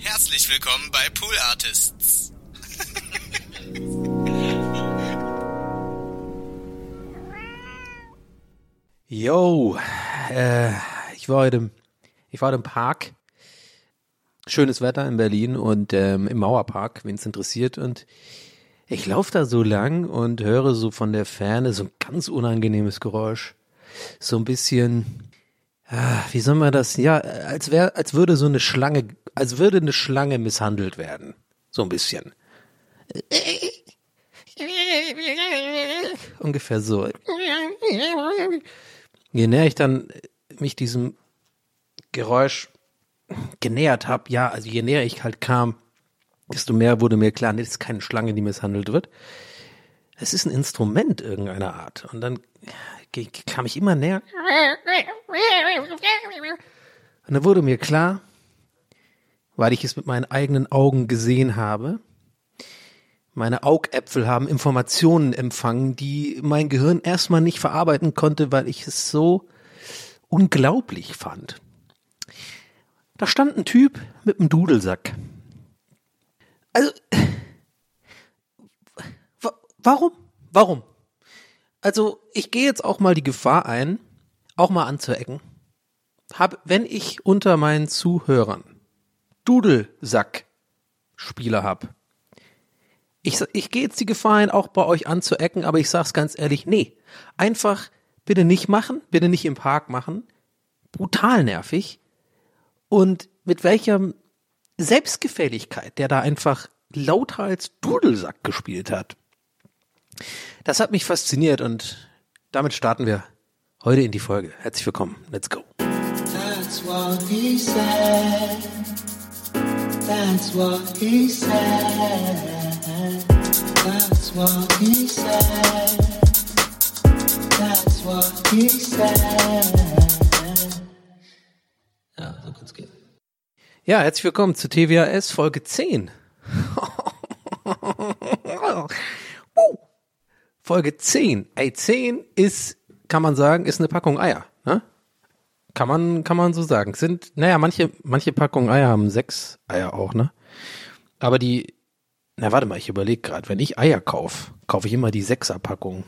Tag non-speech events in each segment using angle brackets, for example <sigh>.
Herzlich willkommen bei Pool Artists. Yo, äh, ich war heute, im- ich war heute im Park. Schönes Wetter in Berlin und ähm, im Mauerpark, wen es interessiert. Und ich laufe da so lang und höre so von der Ferne so ein ganz unangenehmes Geräusch. So ein bisschen, wie soll man das? Ja, als wäre, als würde so eine Schlange, als würde eine Schlange misshandelt werden. So ein bisschen. Ungefähr so. Je näher ich dann mich diesem Geräusch genähert habe, ja, also je näher ich halt kam, desto mehr wurde mir klar, nee, das ist keine Schlange, die misshandelt wird. Es ist ein Instrument irgendeiner Art. Und dann kam ich immer näher. Und dann wurde mir klar, weil ich es mit meinen eigenen Augen gesehen habe, meine Augäpfel haben Informationen empfangen, die mein Gehirn erstmal nicht verarbeiten konnte, weil ich es so unglaublich fand. Da stand ein Typ mit einem Dudelsack. Also, wa- warum? Warum? Also, ich gehe jetzt auch mal die Gefahr ein, auch mal anzuecken. Hab, wenn ich unter meinen Zuhörern Dudelsack-Spieler hab, ich, ich gehe jetzt die Gefahr ein, auch bei euch anzuecken, aber ich sag's ganz ehrlich, nee. Einfach bitte nicht machen, bitte nicht im Park machen. Brutal nervig. Und mit welcher Selbstgefälligkeit der da einfach lauter als Dudelsack gespielt hat. Das hat mich fasziniert und damit starten wir heute in die Folge. Herzlich willkommen. Let's go. That's what he said. That's what he said. That's what he said. That's what he said. Ja, so kann's gehen. Ja, herzlich willkommen zu TWAS Folge 10. <laughs> Folge 10. Ey, 10 ist, kann man sagen, ist eine Packung Eier. Ne? Kann man, kann man so sagen. Sind, naja, manche, manche Packungen Eier haben sechs Eier auch, ne? Aber die, na warte mal, ich überlege gerade, wenn ich Eier kaufe, kaufe ich immer die Sechser-Packung.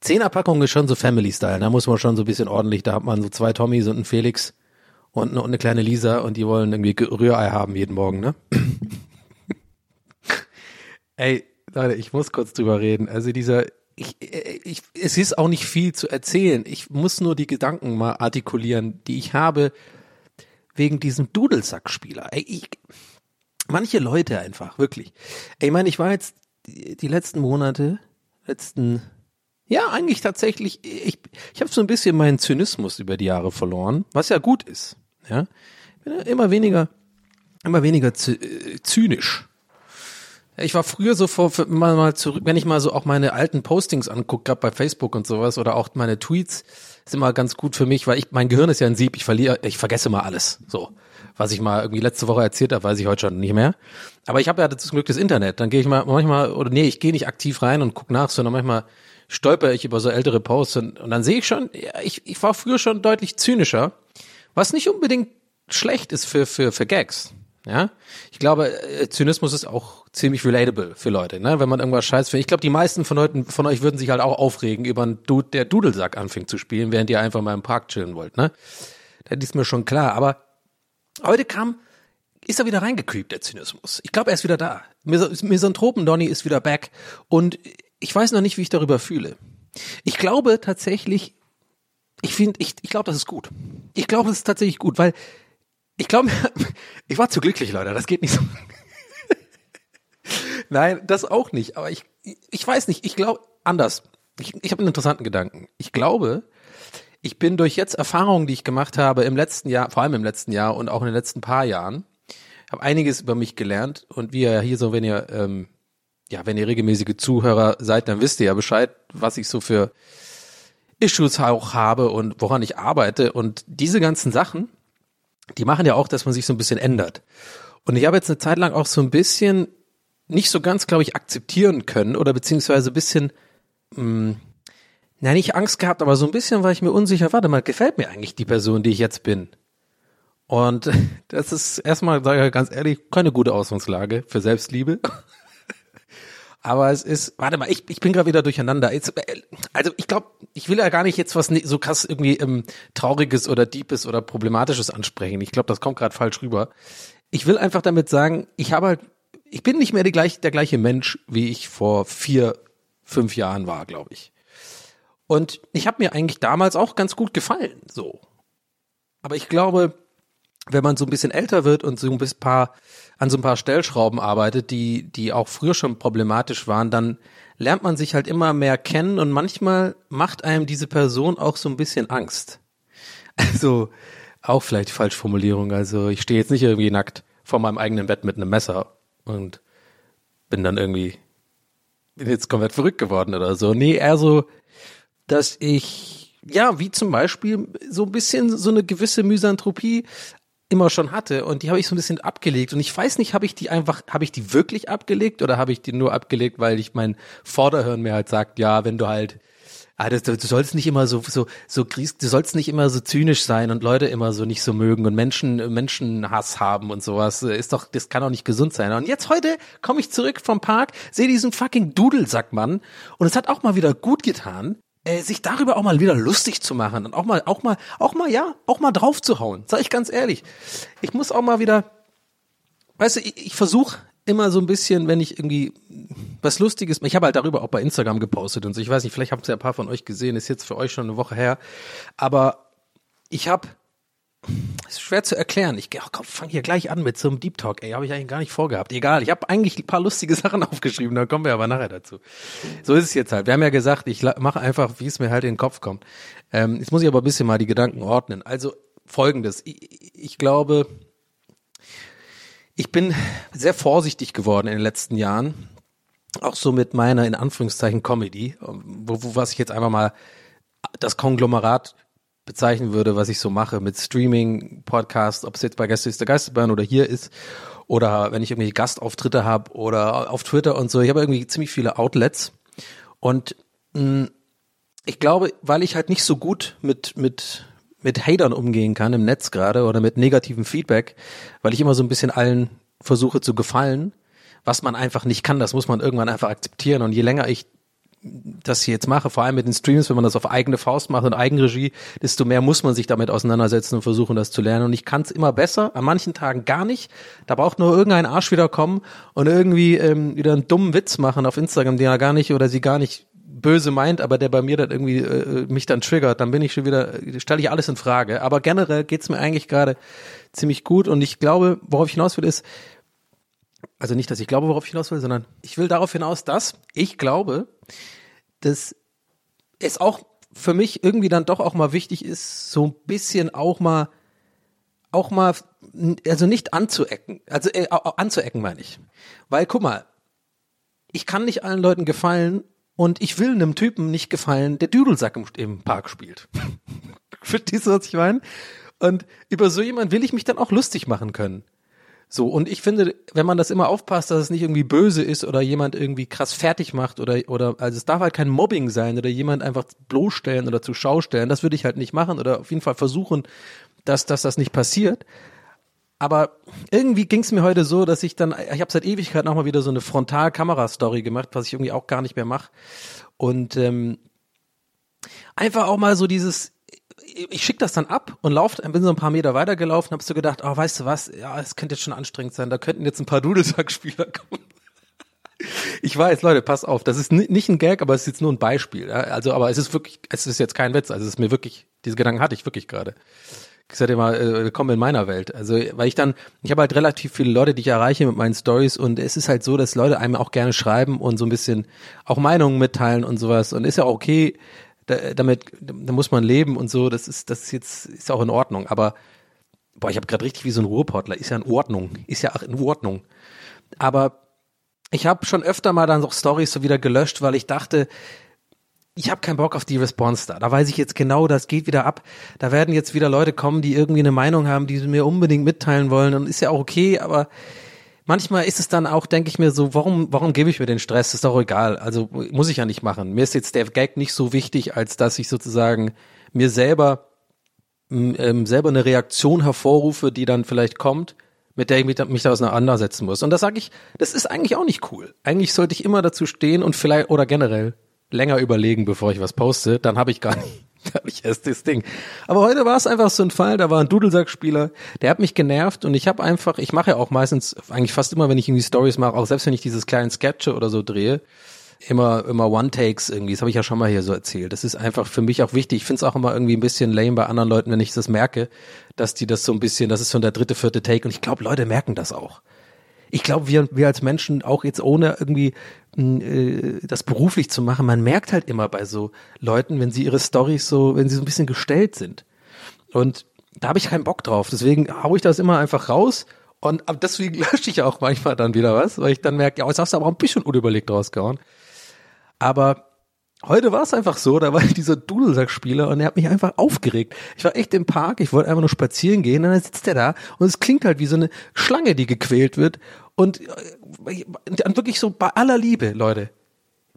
Zehner-Packung ist schon so Family-Style, da muss man schon so ein bisschen ordentlich, da hat man so zwei Tommys und einen Felix und eine, und eine kleine Lisa und die wollen irgendwie Ge- Rührei haben jeden Morgen, ne? <laughs> Ey, Leute, ich muss kurz drüber reden. Also dieser, ich, ich, es ist auch nicht viel zu erzählen. Ich muss nur die Gedanken mal artikulieren, die ich habe wegen diesem Dudelsackspieler. Ey, manche Leute einfach, wirklich. Ich meine, ich war jetzt die, letzten Monate, letzten, ja, eigentlich tatsächlich, ich, ich habe so ein bisschen meinen Zynismus über die Jahre verloren, was ja gut ist. Ja, immer weniger, immer weniger äh, zynisch. Ich war früher so vor, mal, mal zurück, wenn ich mal so auch meine alten Postings angucke, gerade bei Facebook und sowas oder auch meine Tweets, ist immer ganz gut für mich, weil ich, mein Gehirn ist ja ein Sieb, ich verliere, ich vergesse mal alles. So. Was ich mal irgendwie letzte Woche erzählt habe, weiß ich heute schon nicht mehr. Aber ich habe ja das Glück des Internet. Dann gehe ich mal manchmal, oder nee, ich gehe nicht aktiv rein und guck nach, sondern manchmal stolper ich über so ältere Posts und, und dann sehe ich schon, ich, ich war früher schon deutlich zynischer, was nicht unbedingt schlecht ist für, für, für Gags. Ja, ich glaube, äh, Zynismus ist auch ziemlich relatable für Leute, ne? Wenn man irgendwas scheiß findet. Ich glaube, die meisten von, Leuten, von euch würden sich halt auch aufregen über einen Dude, der Dudelsack anfängt zu spielen, während ihr einfach mal im Park chillen wollt, ne? Das ist mir schon klar. Aber heute kam, ist er wieder reingecreept, der Zynismus. Ich glaube, er ist wieder da. Mis Misanthropen-Donny ist wieder back. Und ich weiß noch nicht, wie ich darüber fühle. Ich glaube tatsächlich, ich finde, ich, ich glaube, das ist gut. Ich glaube, es ist tatsächlich gut, weil ich glaube, <laughs> ich war zu glücklich, Leute. Das geht nicht so. <laughs> Nein, das auch nicht. Aber ich, ich weiß nicht. Ich glaube anders. Ich, ich habe einen interessanten Gedanken. Ich glaube, ich bin durch jetzt Erfahrungen, die ich gemacht habe im letzten Jahr, vor allem im letzten Jahr und auch in den letzten paar Jahren, habe einiges über mich gelernt. Und wie ihr hier so, wenn ihr ähm, ja, wenn ihr regelmäßige Zuhörer seid, dann wisst ihr ja Bescheid, was ich so für Issues auch habe und woran ich arbeite. Und diese ganzen Sachen, die machen ja auch, dass man sich so ein bisschen ändert. Und ich habe jetzt eine Zeit lang auch so ein bisschen nicht so ganz, glaube ich, akzeptieren können oder beziehungsweise ein bisschen, mh, na nicht Angst gehabt, aber so ein bisschen war ich mir unsicher, warte mal, gefällt mir eigentlich die Person, die ich jetzt bin? Und <laughs> das ist erstmal, sage ich ganz ehrlich, keine gute Ausgangslage für Selbstliebe. Aber es ist, warte mal, ich, ich bin gerade wieder durcheinander. Jetzt, äh, also ich glaube, ich will ja gar nicht jetzt was so krass irgendwie ähm, Trauriges oder Deepes oder Problematisches ansprechen. Ich glaube, das kommt gerade falsch rüber. Ich will einfach damit sagen, ich habe halt, ich bin nicht mehr die gleich, der gleiche Mensch, wie ich vor vier, fünf Jahren war, glaube ich. Und ich habe mir eigentlich damals auch ganz gut gefallen, so. Aber ich glaube, wenn man so ein bisschen älter wird und so ein bisschen paar, an so ein paar Stellschrauben arbeitet, die, die auch früher schon problematisch waren, dann lernt man sich halt immer mehr kennen und manchmal macht einem diese Person auch so ein bisschen Angst. <laughs> Also, auch vielleicht Falschformulierung. Also, ich stehe jetzt nicht irgendwie nackt vor meinem eigenen Bett mit einem Messer und bin dann irgendwie, bin jetzt komplett verrückt geworden oder so. Nee, eher so, dass ich, ja, wie zum Beispiel so ein bisschen so eine gewisse Misanthropie immer schon hatte und die habe ich so ein bisschen abgelegt und ich weiß nicht, habe ich die einfach, habe ich die wirklich abgelegt oder habe ich die nur abgelegt, weil ich mein Vorderhirn mir halt sagt, ja, wenn du halt Ah, das, du sollst nicht immer so so so du sollst nicht immer so zynisch sein und Leute immer so nicht so mögen und Menschen Menschenhass haben und sowas ist doch das kann doch nicht gesund sein. Und jetzt heute komme ich zurück vom Park, sehe diesen fucking Dudelsackmann und es hat auch mal wieder gut getan, äh, sich darüber auch mal wieder lustig zu machen und auch mal, auch mal, auch mal, ja, auch mal drauf zu hauen. Sag ich ganz ehrlich. Ich muss auch mal wieder, weißt du, ich, ich versuche immer so ein bisschen, wenn ich irgendwie was Lustiges, ich habe halt darüber auch bei Instagram gepostet und so, ich weiß nicht, vielleicht habt ihr ein paar von euch gesehen, ist jetzt für euch schon eine Woche her, aber ich habe ist schwer zu erklären. Ich oh, fange hier gleich an mit so einem Deep Talk. Ey, habe ich eigentlich gar nicht vorgehabt. Egal, ich habe eigentlich ein paar lustige <laughs> Sachen aufgeschrieben, da kommen wir aber nachher dazu. So ist es jetzt halt. Wir haben ja gesagt, ich mache einfach, wie es mir halt in den Kopf kommt. Ähm, jetzt muss ich aber ein bisschen mal die Gedanken ordnen. Also folgendes. Ich, ich glaube, ich bin sehr vorsichtig geworden in den letzten Jahren. Auch so mit meiner, in Anführungszeichen, Comedy, wo, wo was ich jetzt einfach mal das Konglomerat bezeichnen würde, was ich so mache mit Streaming, Podcast, ob es jetzt bei Gäste ist der Geisterbahn oder hier ist oder wenn ich irgendwelche Gastauftritte habe oder auf Twitter und so. Ich habe irgendwie ziemlich viele Outlets und mh, mm, ich glaube, weil ich halt nicht so gut mit mit mit Hatern umgehen kann im Netz gerade oder mit negativem Feedback, weil ich immer so ein bisschen allen versuche zu gefallen, was man einfach nicht kann, das muss man irgendwann einfach akzeptieren und je länger ich das hier jetzt mache, vor allem mit den Streams, wenn man das auf eigene Faust macht und Eigenregie, desto mehr muss man sich damit auseinandersetzen und versuchen, das zu lernen. Und ich kann es immer besser, an manchen Tagen gar nicht. Da braucht nur irgendein Arsch wieder kommen und irgendwie ähm, wieder einen dummen Witz machen auf Instagram, den er gar nicht oder sie gar nicht böse meint, aber der bei mir dann irgendwie äh, mich dann triggert, dann bin ich schon wieder, stelle ich alles in Frage. Aber generell geht's mir eigentlich gerade ziemlich gut und ich glaube, worauf ich hinaus will, ist, also nicht, dass ich glaube, worauf ich hinaus will, sondern ich will darauf hinaus, dass ich glaube, dass es auch für mich irgendwie dann doch auch mal wichtig ist, so ein bisschen auch mal, auch mal, also nicht anzuecken, also äh, anzuecken meine ich. Weil guck mal, ich kann nicht allen Leuten gefallen und ich will einem Typen nicht gefallen, der Düdelsack im, im Park spielt. <laughs> Verstehst du, was ich meine? Und über so jemand will ich mich dann auch lustig machen können. So, und ich finde, wenn man das immer aufpasst, dass es nicht irgendwie böse ist oder jemand irgendwie krass fertig macht oder, oder, also es darf halt kein Mobbing sein oder jemand einfach bloßstellen oder zur Schau stellen, das würde ich halt nicht machen oder auf jeden Fall versuchen, dass, dass das nicht passiert. Aber irgendwie ging es mir heute so, dass ich dann, ich habe seit Ewigkeit nochmal wieder so eine Frontalkamera-Story gemacht, was ich irgendwie auch gar nicht mehr mache. Und ähm, einfach auch mal so dieses, ich schicke das dann ab und laufe, bin so ein paar Meter weitergelaufen, habe so gedacht, oh, weißt du was, ja, es könnte jetzt schon anstrengend sein, da könnten jetzt ein paar Dudelsack-Spieler <laughs> kommen. Ich weiß, Leute, passt auf, das ist nicht ein Gag, aber es ist jetzt nur ein Beispiel. Also, aber es ist wirklich, es ist jetzt kein Witz, also es ist mir wirklich, diese Gedanken hatte ich wirklich gerade. Ich sag dir mal, äh, willkommen in meiner Welt. Also, weil ich dann, ich habe halt relativ viele Leute, die ich erreiche mit meinen Stories und es ist halt so, dass Leute einem auch gerne schreiben und so ein bisschen auch Meinungen mitteilen und sowas und ist ja auch okay, da, damit, da muss man leben und so, das ist, das ist jetzt, ist auch in Ordnung. Aber, boah, ich habe gerade richtig wie so ein Ruhrportler, ist ja in Ordnung, ist ja auch in Ordnung. Aber ich habe schon öfter mal dann so Stories so wieder gelöscht, weil ich dachte, ich habe keinen Bock auf die Response da. Da weiß ich jetzt genau, das geht wieder ab. Da werden jetzt wieder Leute kommen, die irgendwie eine Meinung haben, die sie mir unbedingt mitteilen wollen. Und ist ja auch okay, aber manchmal ist es dann auch, denke ich mir so, warum, warum gebe ich mir den Stress? ist doch egal. Also muss ich ja nicht machen. Mir ist jetzt der Gag nicht so wichtig, als dass ich sozusagen mir selber ähm, selber eine Reaktion hervorrufe, die dann vielleicht kommt, mit der ich mich, mich da auseinandersetzen muss. Und das sage ich, das ist eigentlich auch nicht cool. Eigentlich sollte ich immer dazu stehen und vielleicht oder generell länger überlegen, bevor ich was poste. Dann habe ich gar nicht, <laughs> gar nicht erst das Ding. Aber heute war es einfach so ein Fall, da war ein Dudelsackspieler, der hat mich genervt und ich habe einfach, ich mache ja auch meistens, eigentlich fast immer, wenn ich irgendwie Stories mache, auch selbst wenn ich dieses kleinen Sketche oder so drehe, immer immer One-Takes irgendwie. Das habe ich ja schon mal hier so erzählt. Das ist einfach für mich auch wichtig. Ich finde es auch immer irgendwie ein bisschen lame bei anderen Leuten, wenn ich das merke, dass die das so ein bisschen, das ist schon der dritte, vierte Take und ich glaube, Leute merken das auch. Ich glaube, wir, wir als Menschen, auch jetzt ohne irgendwie mh, äh, das beruflich zu machen, man merkt halt immer bei so Leuten, wenn sie ihre Storys so, wenn sie so ein bisschen gestellt sind. Und da habe ich keinen Bock drauf. Deswegen hau ich das immer einfach raus. Und deswegen <laughs> lösche ich auch manchmal dann wieder was, weil ich dann merke, ja, jetzt hast du aber auch ein bisschen unüberlegt rausgehauen. Aber heute war es einfach so, da war dieser Dudelsackspieler und er hat mich einfach aufgeregt. Ich war echt im Park, ich wollte einfach nur spazieren gehen und dann sitzt er da und es klingt halt wie so eine Schlange, die gequält wird. Und äh, und wirklich so bei aller Liebe, Leute.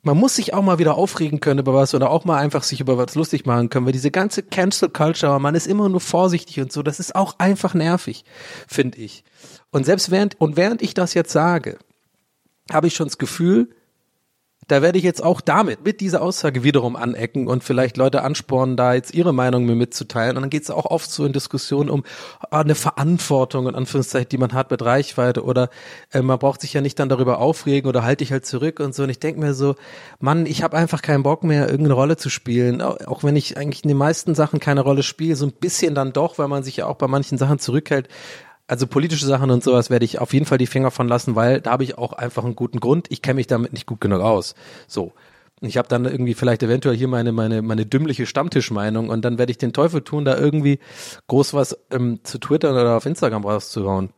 Man muss sich auch mal wieder aufregen können über was oder auch mal einfach sich über was lustig machen können, weil diese ganze Cancel Culture, man ist immer nur vorsichtig und so, das ist auch einfach nervig, finde ich. Und selbst während, und während ich das jetzt sage, habe ich schon das Gefühl, da werde ich jetzt auch damit, mit dieser Aussage wiederum anecken und vielleicht Leute anspornen, da jetzt ihre Meinung mir mitzuteilen. Und dann geht es auch oft so in Diskussionen um ah, eine Verantwortung, in Anführungszeichen, die man hat mit Reichweite oder äh, man braucht sich ja nicht dann darüber aufregen oder halte ich halt zurück und so. Und ich denke mir so, Mann, ich habe einfach keinen Bock mehr, irgendeine Rolle zu spielen. Auch auch wenn ich eigentlich in den meisten Sachen keine Rolle spiele, so ein bisschen dann doch, weil man sich ja auch bei manchen Sachen zurückhält. Also politische Sachen und sowas werde ich auf jeden Fall die Finger von lassen, weil da habe ich auch einfach einen guten Grund. Ich kenne mich damit nicht gut genug aus. So. Ich habe dann irgendwie vielleicht eventuell hier meine meine meine dümmliche Stammtischmeinung und dann werde ich den Teufel tun, da irgendwie groß was ähm, zu Twitter oder auf Instagram rauszuhauen.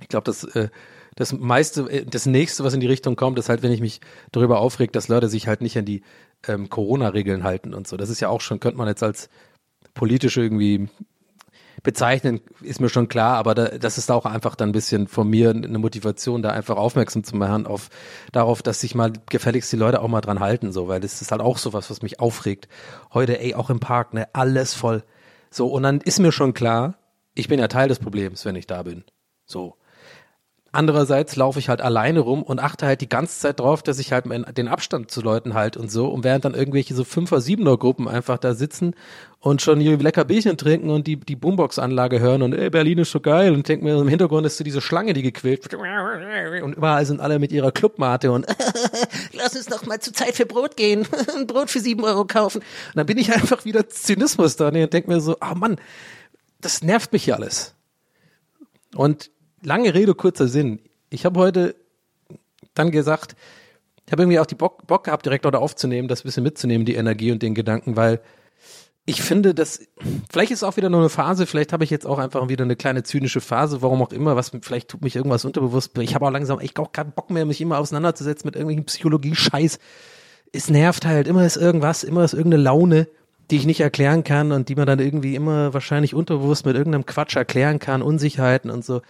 Ich glaube, das äh, das meiste, äh, das nächste, was in die Richtung kommt, ist halt, wenn ich mich darüber aufreg, dass Leute sich halt nicht an die ähm, Corona-Regeln halten und so. Das ist ja auch schon, könnte man jetzt als politisch irgendwie bezeichnen, ist mir schon klar, aber da, das ist auch einfach dann ein bisschen von mir eine Motivation, da einfach aufmerksam zu machen auf darauf, dass sich mal gefälligst die Leute auch mal dran halten, so, weil das ist halt auch sowas, was mich aufregt. Heute, ey, auch im Park, ne, alles voll. So, und dann ist mir schon klar, ich bin ja Teil des Problems, wenn ich da bin. So. Andererseits laufe ich halt alleine rum und achte halt die ganze Zeit drauf, dass ich halt den Abstand zu Leuten halt und so. Und während dann irgendwelche so Fünfer-, Siebener-Gruppen einfach da sitzen und schon hier lecker Bierchen trinken und die, die Boombox-Anlage hören und ey, Berlin ist so geil und denke mir, im Hintergrund ist so diese Schlange, die gequält wird. Und überall sind alle mit ihrer Clubmate und <laughs> lass uns doch mal zur Zeit für Brot gehen, <laughs> ein Brot für sieben Euro kaufen. Und dann bin ich einfach wieder Zynismus da und denke mir so, ah Mann, das nervt mich hier alles. Und lange Rede, kurzer Sinn. Ich habe heute dann gesagt, ich habe irgendwie auch die Bock, Bock gehabt, direkt heute aufzunehmen, das bisschen mitzunehmen, die Energie und den Gedanken, weil ich finde, dass vielleicht ist es auch wieder nur eine Phase, vielleicht habe ich jetzt auch einfach wieder eine kleine zynische Phase, warum auch immer, was vielleicht tut mich irgendwas unterbewusst. Ich habe auch langsam echt auch keinen Bock mehr, mich immer auseinanderzusetzen mit irgendwelchen Psychologie-Scheiß. Es nervt halt, immer ist irgendwas, immer ist irgendeine Laune, die ich nicht erklären kann und die man dann irgendwie immer wahrscheinlich unterbewusst mit irgendeinem Quatsch erklären kann, Unsicherheiten und so.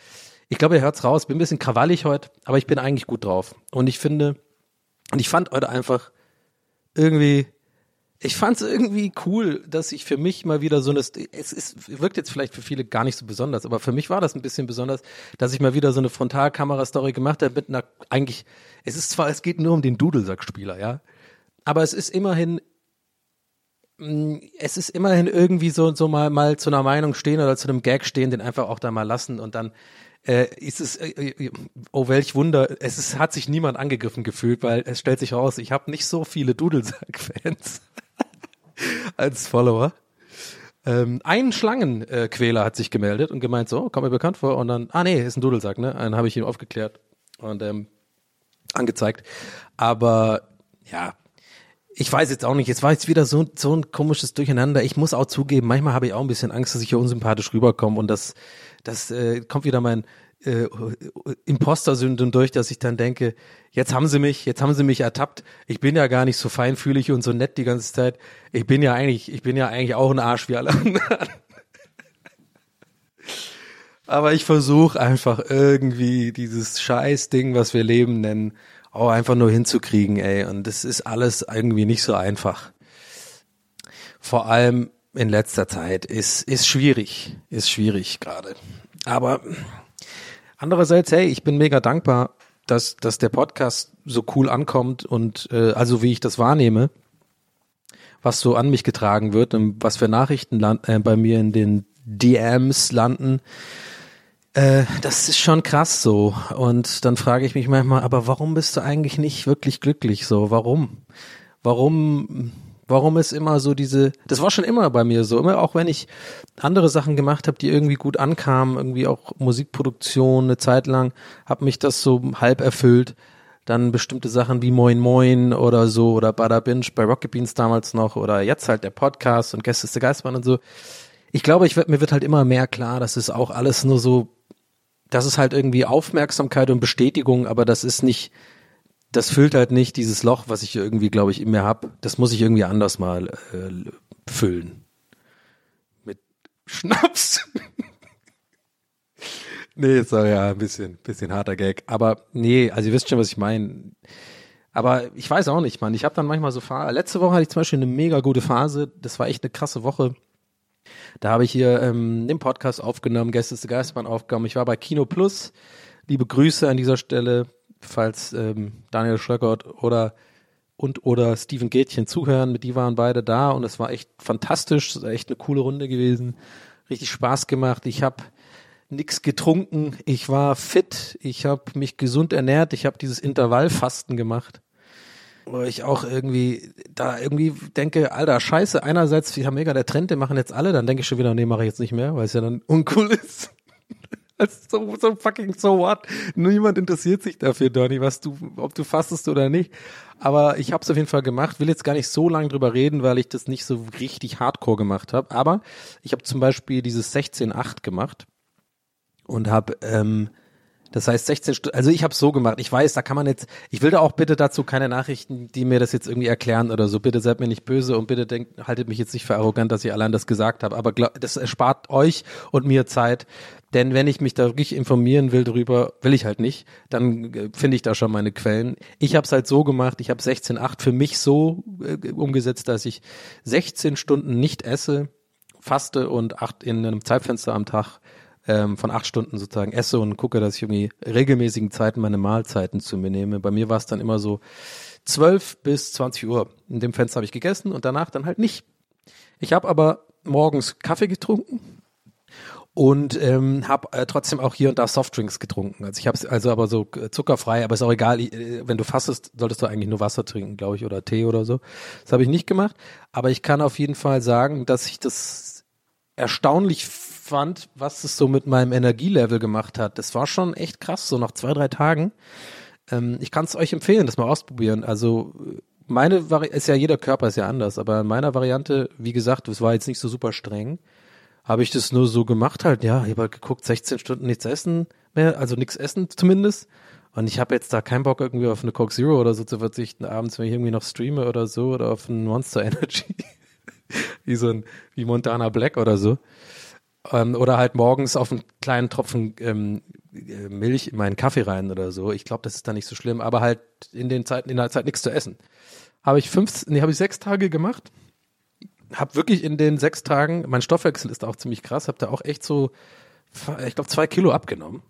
Ich glaube, ihr hört's raus, bin ein bisschen krawallig heute, aber ich bin eigentlich gut drauf. Und ich finde, und ich fand heute einfach irgendwie, ich fand es irgendwie cool, dass ich für mich mal wieder so eine, es ist, wirkt jetzt vielleicht für viele gar nicht so besonders, aber für mich war das ein bisschen besonders, dass ich mal wieder so eine Frontalkamera-Story gemacht habe mit einer, eigentlich, es ist zwar, es geht nur um den Dudelsackspieler, ja, aber es ist immerhin, mh, es ist immerhin irgendwie so, so mal, mal zu einer Meinung stehen oder zu einem Gag stehen, den einfach auch da mal lassen und dann äh, ist es, äh, oh welch Wunder, es ist, hat sich niemand angegriffen gefühlt, weil es stellt sich raus, ich habe nicht so viele Dudelsack-Fans <laughs> als Follower. Ähm, ein Schlangenquäler äh, Quäler hat sich gemeldet und gemeint, so, kommt mir bekannt vor. Und dann, ah nee, ist ein Dudelsack, ne? Einen habe ich ihm aufgeklärt und ähm, angezeigt. Aber ja, ich weiß jetzt auch nicht, jetzt war jetzt wieder so, so ein komisches Durcheinander. Ich muss auch zugeben, manchmal habe ich auch ein bisschen Angst, dass ich hier unsympathisch rüberkomme und das, das äh, kommt wieder mein äh, Imposter-Syndrom durch, dass ich dann denke, jetzt haben sie mich, jetzt haben sie mich ertappt. Ich bin ja gar nicht so feinfühlig und so nett die ganze Zeit. Ich bin ja eigentlich, ich bin ja eigentlich auch ein Arsch wie alle <laughs> anderen. Aber ich versuche einfach irgendwie dieses Scheiß-Ding, was wir Leben nennen, auch einfach nur hinzukriegen, ey. Und das ist alles irgendwie nicht so einfach. Vor allem, in letzter Zeit ist, ist schwierig, ist schwierig gerade. Aber andererseits, hey, ich bin mega dankbar, dass, dass der Podcast so cool ankommt und äh, also wie ich das wahrnehme, was so an mich getragen wird und was für Nachrichten land, äh, bei mir in den DMs landen. Äh, das ist schon krass so. Und dann frage ich mich manchmal, aber warum bist du eigentlich nicht wirklich glücklich so? Warum? Warum warum ist immer so diese, das war schon immer bei mir so, immer auch wenn ich andere Sachen gemacht habe, die irgendwie gut ankamen, irgendwie auch Musikproduktion eine Zeit lang, hat mich das so halb erfüllt. Dann bestimmte Sachen wie Moin Moin oder so oder Bada Binge bei Rocket Beans damals noch oder jetzt halt der Podcast und Gäste ist der Geistmann und so. Ich glaube, ich mir wird halt immer mehr klar, dass es auch alles nur so, das ist halt irgendwie Aufmerksamkeit und Bestätigung, aber das ist nicht, das füllt halt nicht dieses Loch, was ich irgendwie, glaube ich, in mir hab. Das muss ich irgendwie anders mal äh, füllen. Mit Schnaps. <laughs> nee, doch ja ein bisschen, bisschen harter Gag. Aber nee, also ihr wisst schon, was ich meine. Aber ich weiß auch nicht, Mann. Ich habe dann manchmal so Phase. Letzte Woche hatte ich zum Beispiel eine mega gute Phase. Das war echt eine krasse Woche. Da habe ich hier ähm, den Podcast aufgenommen, Gäste ist der Geistmann aufgenommen. Ich war bei Kino Plus. Liebe Grüße an dieser Stelle falls ähm, Daniel Schlöckert oder und oder Steven Gätchen zuhören, mit die waren beide da und es war echt fantastisch, es war echt eine coole Runde gewesen, richtig Spaß gemacht. Ich habe nix getrunken, ich war fit, ich habe mich gesund ernährt, ich habe dieses Intervallfasten gemacht. Wo ich auch irgendwie da irgendwie denke, alter Scheiße, einerseits, wir haben mega der Trend, den machen jetzt alle, dann denke ich schon wieder, nee, mache ich jetzt nicht mehr, weil es ja dann uncool <laughs> ist. So, so fucking so what. Niemand interessiert sich dafür, Donny, was du, ob du fastest oder nicht. Aber ich habe es auf jeden Fall gemacht. Will jetzt gar nicht so lange drüber reden, weil ich das nicht so richtig Hardcore gemacht habe. Aber ich habe zum Beispiel dieses 16-8 gemacht und habe ähm, das heißt 16 Stunden, also ich habe so gemacht. Ich weiß, da kann man jetzt, ich will da auch bitte dazu keine Nachrichten, die mir das jetzt irgendwie erklären oder so. Bitte seid mir nicht böse und bitte denkt, haltet mich jetzt nicht für arrogant, dass ich allein das gesagt habe. Aber glaub, das erspart euch und mir Zeit. Denn wenn ich mich da wirklich informieren will darüber, will ich halt nicht, dann äh, finde ich da schon meine Quellen. Ich habe es halt so gemacht, ich habe 16,8 für mich so äh, umgesetzt, dass ich 16 Stunden nicht esse, faste und acht in einem Zeitfenster am Tag ähm, von acht Stunden sozusagen esse und gucke, dass ich irgendwie regelmäßigen Zeiten meine Mahlzeiten zu mir nehme. Bei mir war es dann immer so 12 bis 20 Uhr. In dem Fenster habe ich gegessen und danach dann halt nicht. Ich habe aber morgens Kaffee getrunken und ähm, habe äh, trotzdem auch hier und da Softdrinks getrunken. Also ich habe also aber so äh, zuckerfrei, aber ist auch egal. Äh, wenn du fastest, solltest du eigentlich nur Wasser trinken, glaube ich, oder Tee oder so. Das habe ich nicht gemacht, aber ich kann auf jeden Fall sagen, dass ich das erstaunlich fand, was es so mit meinem Energielevel gemacht hat. Das war schon echt krass, so nach zwei, drei Tagen. Ähm, ich kann es euch empfehlen, das mal ausprobieren. Also meine Vari ist ja jeder Körper ist ja anders, aber in meiner Variante, wie gesagt, das war jetzt nicht so super streng, habe ich das nur so gemacht halt. Ja, ich habe halt geguckt, 16 Stunden nichts essen mehr, also nichts essen zumindest. Und ich habe jetzt da keinen Bock irgendwie auf eine Coke Zero oder so zu verzichten abends, wenn ich irgendwie noch streame oder so oder auf ein Monster <laughs> Energy. wie so ein, wie Montana Black oder so. Ähm, oder halt morgens auf einen kleinen Tropfen ähm, äh, Milch in meinen Kaffee rein oder so. Ich glaube, das ist da nicht so schlimm, aber halt in den Zeiten, in der Zeit nichts zu essen. Habe ich fünf, nee, habe ich sechs Tage gemacht. Hab wirklich in den sechs Tagen, mein Stoffwechsel ist auch ziemlich krass, hab da auch echt so, ich glaube, zwei Kilo abgenommen.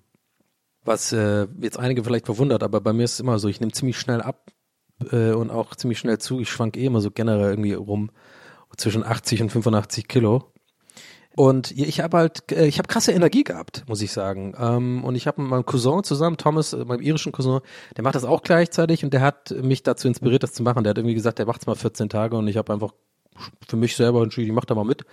Was äh, jetzt einige vielleicht verwundert, aber bei mir ist es immer so, ich nehme ziemlich schnell ab äh, und auch ziemlich schnell zu. Ich schwank eh immer so generell irgendwie rum zwischen 80 und 85 Kilo. Und ich habe halt, äh, ich habe krasse Energie gehabt, muss ich sagen. Ähm, und ich habe mit meinem Cousin zusammen, Thomas, äh, meinem irischen Cousin, der macht das auch gleichzeitig und der hat mich dazu inspiriert, das zu machen. Der hat irgendwie gesagt, der macht's mal 14 Tage und ich habe einfach für mich selber entschieden, ich mach da mal mit.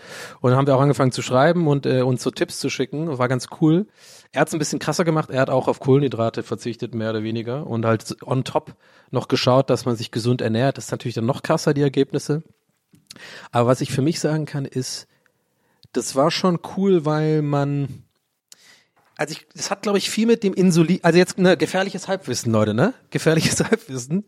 Und dann haben wir auch angefangen zu schreiben und äh, uns so Tipps zu schicken. War ganz cool. Er hat's ein bisschen krasser gemacht. Er hat auch auf Kohlenhydrate verzichtet, mehr oder weniger. Und halt on top noch geschaut, dass man sich gesund ernährt. Das ist natürlich dann noch krasser, die Ergebnisse. Aber was ich für mich sagen kann, ist, das war schon cool, weil man, also ich, das hat glaube ich viel mit dem Insulin, also jetzt ne, gefährliches Halbwissen, Leute, ne? Gefährliches <laughs> Halbwissen.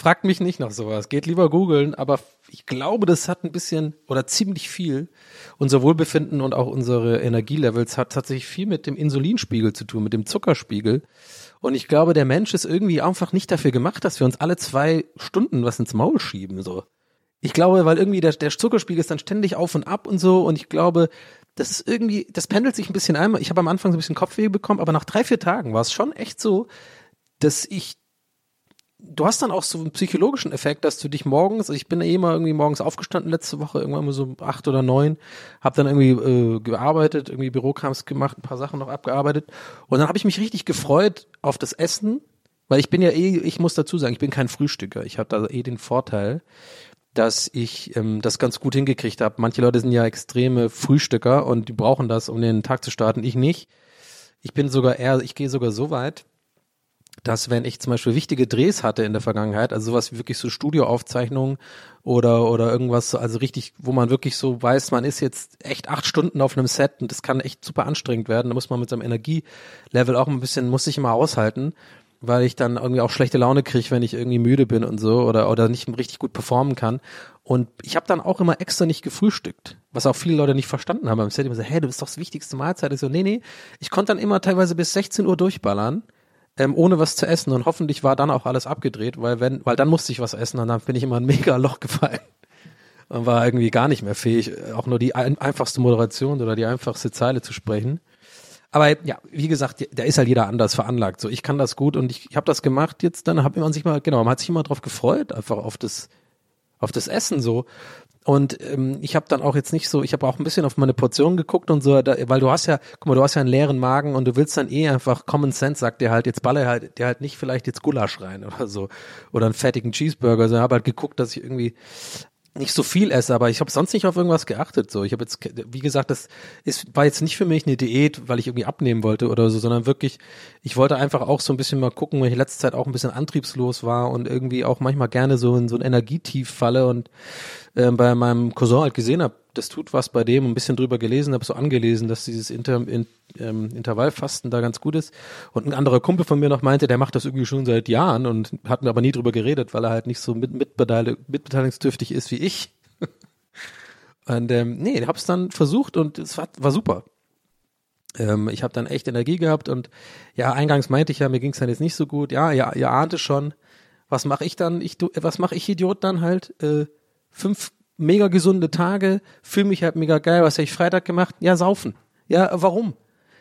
Fragt mich nicht nach sowas. Geht lieber googeln, aber ich glaube, das hat ein bisschen oder ziemlich viel unser Wohlbefinden und auch unsere Energielevels hat tatsächlich viel mit dem Insulinspiegel zu tun, mit dem Zuckerspiegel. Und ich glaube, der Mensch ist irgendwie einfach nicht dafür gemacht, dass wir uns alle zwei Stunden was ins Maul schieben, so Ich glaube, weil irgendwie der, der Zuckerspiegel ist dann ständig auf und ab und so und ich glaube, das ist irgendwie, das pendelt sich ein bisschen ein. Ich habe am Anfang so ein bisschen Kopfweh bekommen, aber nach drei, vier Tagen war es schon echt so, dass ich du hast dann auch so einen psychologischen Effekt, dass du dich morgens, also ich bin eh mal irgendwie morgens aufgestanden letzte Woche, irgendwann mal so acht oder neun, habe dann irgendwie äh, gearbeitet, irgendwie Bürokrams gemacht, ein paar Sachen noch abgearbeitet und dann habe ich mich richtig gefreut auf das Essen, weil ich bin ja eh, ich muss dazu sagen, ich bin kein Frühstücker, ich habe da eh den Vorteil, dass ich ähm, das ganz gut hingekriegt habe. Manche Leute sind ja extreme Frühstücker und die brauchen das, um den Tag zu starten. Ich nicht. Ich bin sogar eher, ich gehe sogar so weit, dass wenn ich zum Beispiel wichtige Drehs hatte in der Vergangenheit, also sowas wie wirklich so Studioaufzeichnungen oder oder irgendwas, also richtig, wo man wirklich so weiß, man ist jetzt echt acht Stunden auf einem Set und das kann echt super anstrengend werden. Da muss man mit seinem Energielevel auch ein bisschen, muss sich immer aushalten, weil ich dann irgendwie auch schlechte Laune kriege, wenn ich irgendwie müde bin und so oder oder nicht richtig gut performen kann. Und ich habe dann auch immer extra nicht gefrühstückt, was auch viele Leute nicht verstanden haben beim Set. Immer so, hey, du bist doch das wichtigste Mahlzeit. Ich so, nee, nee. Ich konnte dann immer teilweise bis 16 Uhr durchballern ähm, ohne was zu essen und hoffentlich war dann auch alles abgedreht, weil wenn, weil dann musste ich was essen und dann bin ich immer ein mega Loch gefallen <laughs> und war irgendwie gar nicht mehr fähig, auch nur die ein, einfachste Moderation oder die einfachste Zeile zu sprechen. Aber ja, wie gesagt, da ist halt jeder anders veranlagt. So, ich kann das gut und ich, ich habe das gemacht jetzt, dann hat man sich mal, genau, man hat sich immer drauf gefreut, einfach auf das, auf das Essen so. Und ähm, ich habe dann auch jetzt nicht so, ich habe auch ein bisschen auf meine Portion geguckt und so, da, weil du hast ja, guck mal, du hast ja einen leeren Magen und du willst dann eh einfach Common Sense, sagt dir halt, jetzt baller halt, dir halt nicht vielleicht jetzt Gulasch rein <laughs> oder so oder einen fettigen Cheeseburger. Also ich habe halt geguckt, dass ich irgendwie nicht so viel esse, aber ich habe sonst nicht auf irgendwas geachtet. So, ich habe jetzt, wie gesagt, das ist war jetzt nicht für mich eine Diät, weil ich irgendwie abnehmen wollte oder so, sondern wirklich, ich wollte einfach auch so ein bisschen mal gucken, weil ich letzte Zeit auch ein bisschen antriebslos war und irgendwie auch manchmal gerne so in so ein Energietief falle und äh, bei meinem Cousin halt gesehen habe, das tut was bei dem, ein bisschen drüber gelesen, habe so angelesen, dass dieses Inter, in, ähm, Intervallfasten da ganz gut ist. Und ein anderer Kumpel von mir noch meinte, der macht das irgendwie schon seit Jahren und hat mir aber nie drüber geredet, weil er halt nicht so mit, mitbeteil mitbeteiligungsdürftig ist wie ich. <laughs> und ähm, nee, hab's dann versucht und es war, war super. Ähm, ich habe dann echt Energie gehabt und ja, eingangs meinte ich ja, mir ging's dann jetzt nicht so gut. Ja, ja, ihr ahnte schon. Was mache ich dann? Ich, was mache ich Idiot dann halt? Äh, fünf mega gesunde Tage, fühle mich halt mega geil. Was habe ich Freitag gemacht? Ja, saufen. Ja, warum?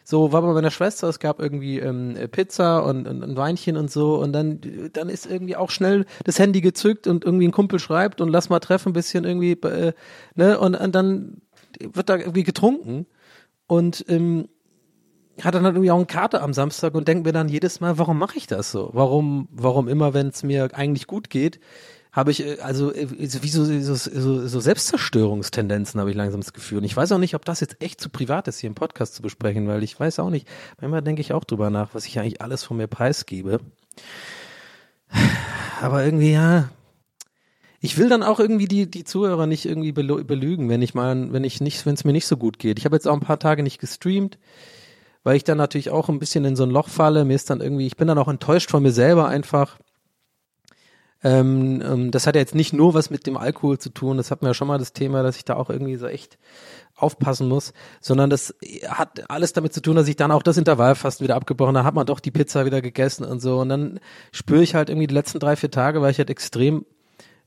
So war bei meiner Schwester, es gab irgendwie ähm, Pizza und, und ein Weinchen und so und dann dann ist irgendwie auch schnell das Handy gezückt und irgendwie ein Kumpel schreibt und lass mal treffen bisschen irgendwie äh, ne und, und dann wird da irgendwie getrunken und ähm, hat dann halt irgendwie auch eine Karte am Samstag und denkt mir dann jedes Mal, warum mache ich das so? Warum warum immer wenn es mir eigentlich gut geht, habe ich, äh, also äh, wie so, so, so, so Selbstzerstörungstendenzen habe ich langsam das Gefühl. Und ich weiß auch nicht, ob das jetzt echt zu privat ist, hier im Podcast zu besprechen, weil ich weiß auch nicht, manchmal denke ich auch drüber nach, was ich eigentlich alles von mir preisgebe. Aber irgendwie, ja, ich will dann auch irgendwie die, die Zuhörer nicht irgendwie belügen, wenn ich mal, wenn ich nicht, wenn es mir nicht so gut geht. Ich habe jetzt auch ein paar Tage nicht gestreamt, weil ich dann natürlich auch ein bisschen in so ein Loch falle. Mir ist dann irgendwie, ich bin dann auch enttäuscht von mir selber einfach ähm, ähm, das hat ja jetzt nicht nur was mit dem Alkohol zu tun, das hatten wir ja schon mal das Thema, dass ich da auch irgendwie so echt aufpassen muss, sondern das hat alles damit zu tun, dass ich dann auch das Intervallfasten wieder abgebrochen habe, hat man doch die Pizza wieder gegessen und so. Und dann spüre ich halt irgendwie die letzten drei, vier Tage, weil ich halt extrem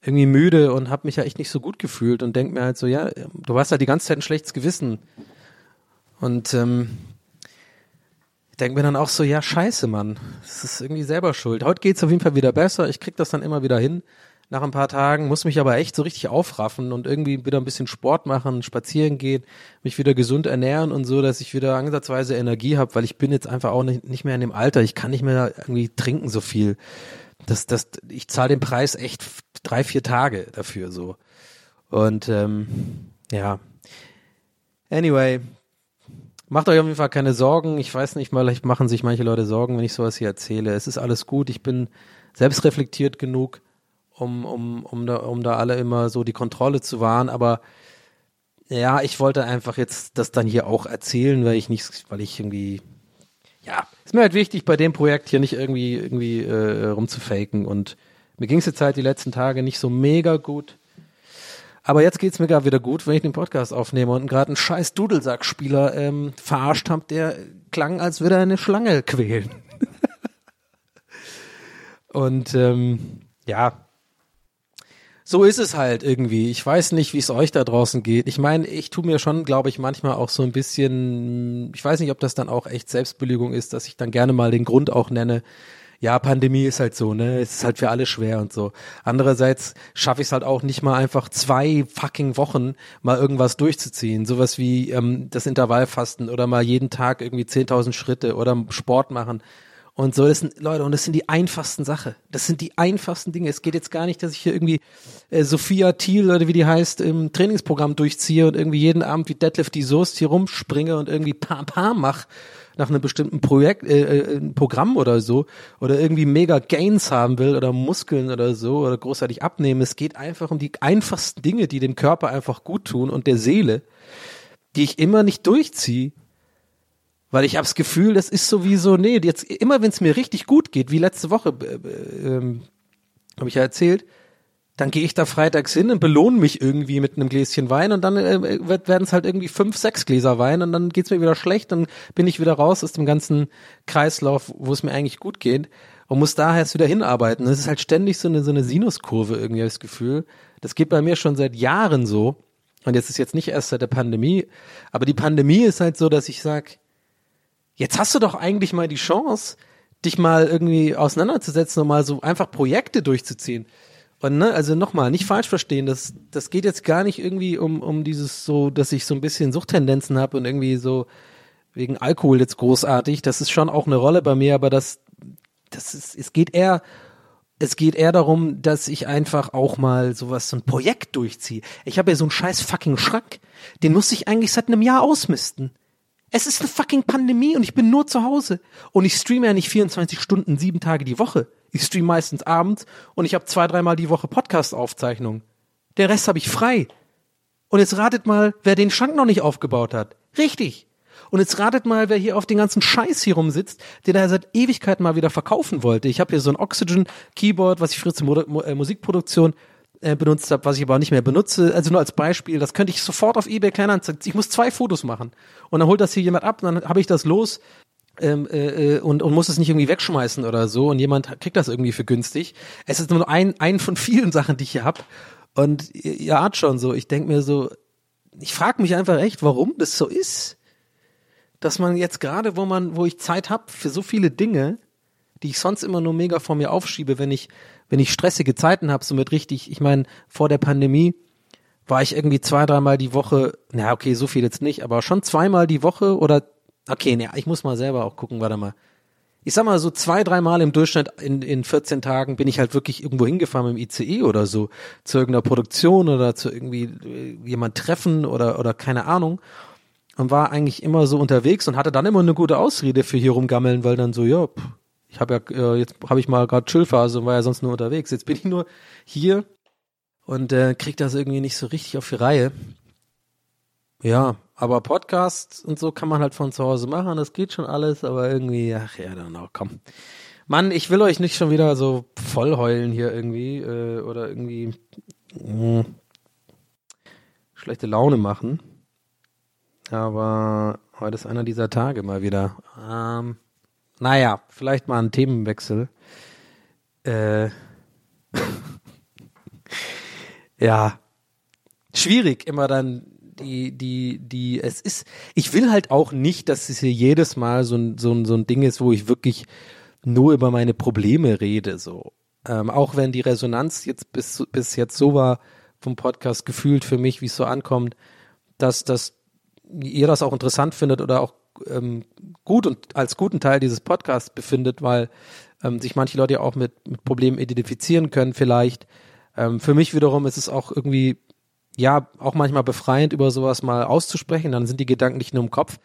irgendwie müde und habe mich ja echt nicht so gut gefühlt und denk mir halt so, ja, du hast halt die ganze Zeit ein schlechtes Gewissen. Und ähm, denke mir dann auch so, ja, scheiße, Mann. Das ist irgendwie selber schuld. Heute geht's auf jeden Fall wieder besser. Ich krieg das dann immer wieder hin nach ein paar Tagen, muss mich aber echt so richtig aufraffen und irgendwie wieder ein bisschen Sport machen, spazieren gehen, mich wieder gesund ernähren und so, dass ich wieder ansatzweise Energie habe, weil ich bin jetzt einfach auch nicht, nicht mehr in dem Alter. Ich kann nicht mehr irgendwie trinken so viel. Das, das, ich zahle den Preis echt drei, vier Tage dafür so. Und ähm, ja. Anyway, Macht euch auf jeden Fall keine Sorgen. Ich weiß nicht, vielleicht machen sich manche Leute Sorgen, wenn ich sowas hier erzähle. Es ist alles gut. Ich bin selbstreflektiert genug, um, um, um, da, um da alle immer so die Kontrolle zu wahren. Aber ja, ich wollte einfach jetzt das dann hier auch erzählen, weil ich nicht, weil ich irgendwie, ja, ist mir halt wichtig, bei dem Projekt hier nicht irgendwie, irgendwie äh, rumzufaken. Und mir ging es jetzt halt die letzten Tage nicht so mega gut. Aber jetzt geht's mir gar wieder gut, wenn ich den Podcast aufnehme und gerade einen scheiß Dudelsackspieler ähm, verarscht habe, der klang, als würde er eine Schlange quälen. <laughs> und ähm, ja, so ist es halt irgendwie. Ich weiß nicht, wie es euch da draußen geht. Ich meine, ich tue mir schon, glaube ich, manchmal auch so ein bisschen, ich weiß nicht, ob das dann auch echt Selbstbelügung ist, dass ich dann gerne mal den Grund auch nenne. Ja, Pandemie ist halt so, ne? Es ist halt für alle schwer und so. Andererseits schaffe ich es halt auch nicht mal einfach zwei fucking Wochen mal irgendwas durchzuziehen. Sowas wie ähm, das Intervallfasten oder mal jeden Tag irgendwie 10.000 Schritte oder Sport machen und so, das sind, Leute, und das sind die einfachsten Sache. Das sind die einfachsten Dinge. Es geht jetzt gar nicht, dass ich hier irgendwie äh, Sophia Thiel oder wie die heißt, im Trainingsprogramm durchziehe und irgendwie jeden Abend wie Deadlift die Soest hier rumspringe und irgendwie Pam Pam mach nach einem bestimmten Projekt, äh, äh, Programm oder so oder irgendwie mega Gains haben will oder Muskeln oder so oder großartig abnehmen. Es geht einfach um die einfachsten Dinge, die dem Körper einfach gut tun und der Seele, die ich immer nicht durchziehe weil ich habe das Gefühl, das ist sowieso, nee, jetzt immer wenn es mir richtig gut geht, wie letzte Woche, äh, ähm, habe ich ja erzählt, dann gehe ich da freitags hin und belohne mich irgendwie mit einem Gläschen Wein und dann äh, werden es halt irgendwie fünf, sechs Gläser Wein und dann geht's mir wieder schlecht, dann bin ich wieder raus aus dem ganzen Kreislauf, wo es mir eigentlich gut geht und muss daher jetzt wieder hinarbeiten. Das ist halt ständig so eine, so eine Sinuskurve irgendwie, das Gefühl. Das geht bei mir schon seit Jahren so. Und jetzt ist jetzt nicht erst seit der Pandemie, aber die Pandemie ist halt so, dass ich sag, jetzt hast du doch eigentlich mal die Chance, dich mal irgendwie auseinanderzusetzen und mal so einfach Projekte durchzuziehen. Und ne, also nochmal, nicht falsch verstehen, das, das geht jetzt gar nicht irgendwie um, um dieses so, dass ich so ein bisschen Suchttendenzen habe und irgendwie so wegen Alkohol jetzt großartig. Das ist schon auch eine Rolle bei mir, aber das, das ist, es geht eher, es geht eher darum, dass ich einfach auch mal sowas, so ein Projekt durchziehe. Ich habe ja so einen scheiß fucking Schrank, den muss ich eigentlich seit einem Jahr ausmisten. Es ist eine fucking Pandemie und ich bin nur zu Hause. Und ich streame ja nicht 24 Stunden, sieben Tage die Woche. Ich streame meistens abends und ich habe zwei, dreimal die Woche Podcast-Aufzeichnungen. Den Rest habe ich frei. Und jetzt ratet mal, wer den Schrank noch nicht aufgebaut hat. Richtig. Und jetzt ratet mal, wer hier auf den ganzen Scheiß hier rumsitzt, den er seit Ewigkeiten mal wieder verkaufen wollte. Ich habe hier so ein Oxygen Keyboard, was ich früher zur äh, Musikproduktion äh, benutzt habe, was ich aber auch nicht mehr benutze. Also nur als Beispiel, das könnte ich sofort auf eBay Kleinanzeigen. Ich muss zwei Fotos machen und dann holt das hier jemand ab, und dann habe ich das los ähm, äh, äh, und, und muss es nicht irgendwie wegschmeißen oder so und jemand kriegt das irgendwie für günstig. Es ist nur ein, ein von vielen Sachen, die ich hier hab und ihr ahnt schon so, ich denk mir so, ich frage mich einfach echt, warum das so ist, dass man jetzt gerade, wo man, wo ich Zeit hab für so viele Dinge, die ich sonst immer nur mega vor mir aufschiebe, wenn ich wenn ich stressige Zeiten habe, so mit richtig, ich meine, vor der Pandemie war ich irgendwie zwei, dreimal die Woche, na okay, so viel jetzt nicht, aber schon zweimal die Woche oder, okay, ne, ich muss mal selber auch gucken, warte mal. Ich sag mal so zwei, dreimal im Durchschnitt in, in 14 Tagen bin ich halt wirklich irgendwo hingefahren mit dem ICE oder so, zu irgendeiner Produktion oder zu irgendwie äh, jemand treffen oder, oder keine Ahnung und war eigentlich immer so unterwegs und hatte dann immer eine gute Ausrede für hier rumgammeln, weil dann so, ja, ich habe ja, äh, jetzt habe ich mal gerade Chillphase und war ja sonst nur unterwegs. Jetzt bin ich nur hier und äh, krieg das irgendwie nicht so richtig auf die Reihe. Ja, aber Podcasts und so kann man halt von zu Hause machen, das geht schon alles, aber irgendwie, ach ja, dann auch, komm. Mann, ich will euch nicht schon wieder so voll heulen hier irgendwie äh, oder irgendwie mh, schlechte Laune machen. Aber heute ist einer dieser Tage mal wieder. Ähm, naja, vielleicht mal ein Themenwechsel. Äh, <laughs> ja, schwierig immer dann die, die, die, es ist, ich will halt auch nicht, dass es hier jedes Mal so ein, so ein, so ein Ding ist, wo ich wirklich nur über meine Probleme rede, so. Ähm, auch wenn die Resonanz jetzt bis, bis jetzt so war vom Podcast gefühlt für mich, wie es so ankommt, dass, dass ihr das auch interessant findet oder auch ähm, gut und als guten Teil dieses Podcasts befindet, weil ähm, sich manche Leute ja auch mit, mit Problemen identifizieren können vielleicht. Ähm, für mich wiederum ist es auch irgendwie, ja, auch manchmal befreiend, über sowas mal auszusprechen, dann sind die Gedanken nicht nur im Kopf.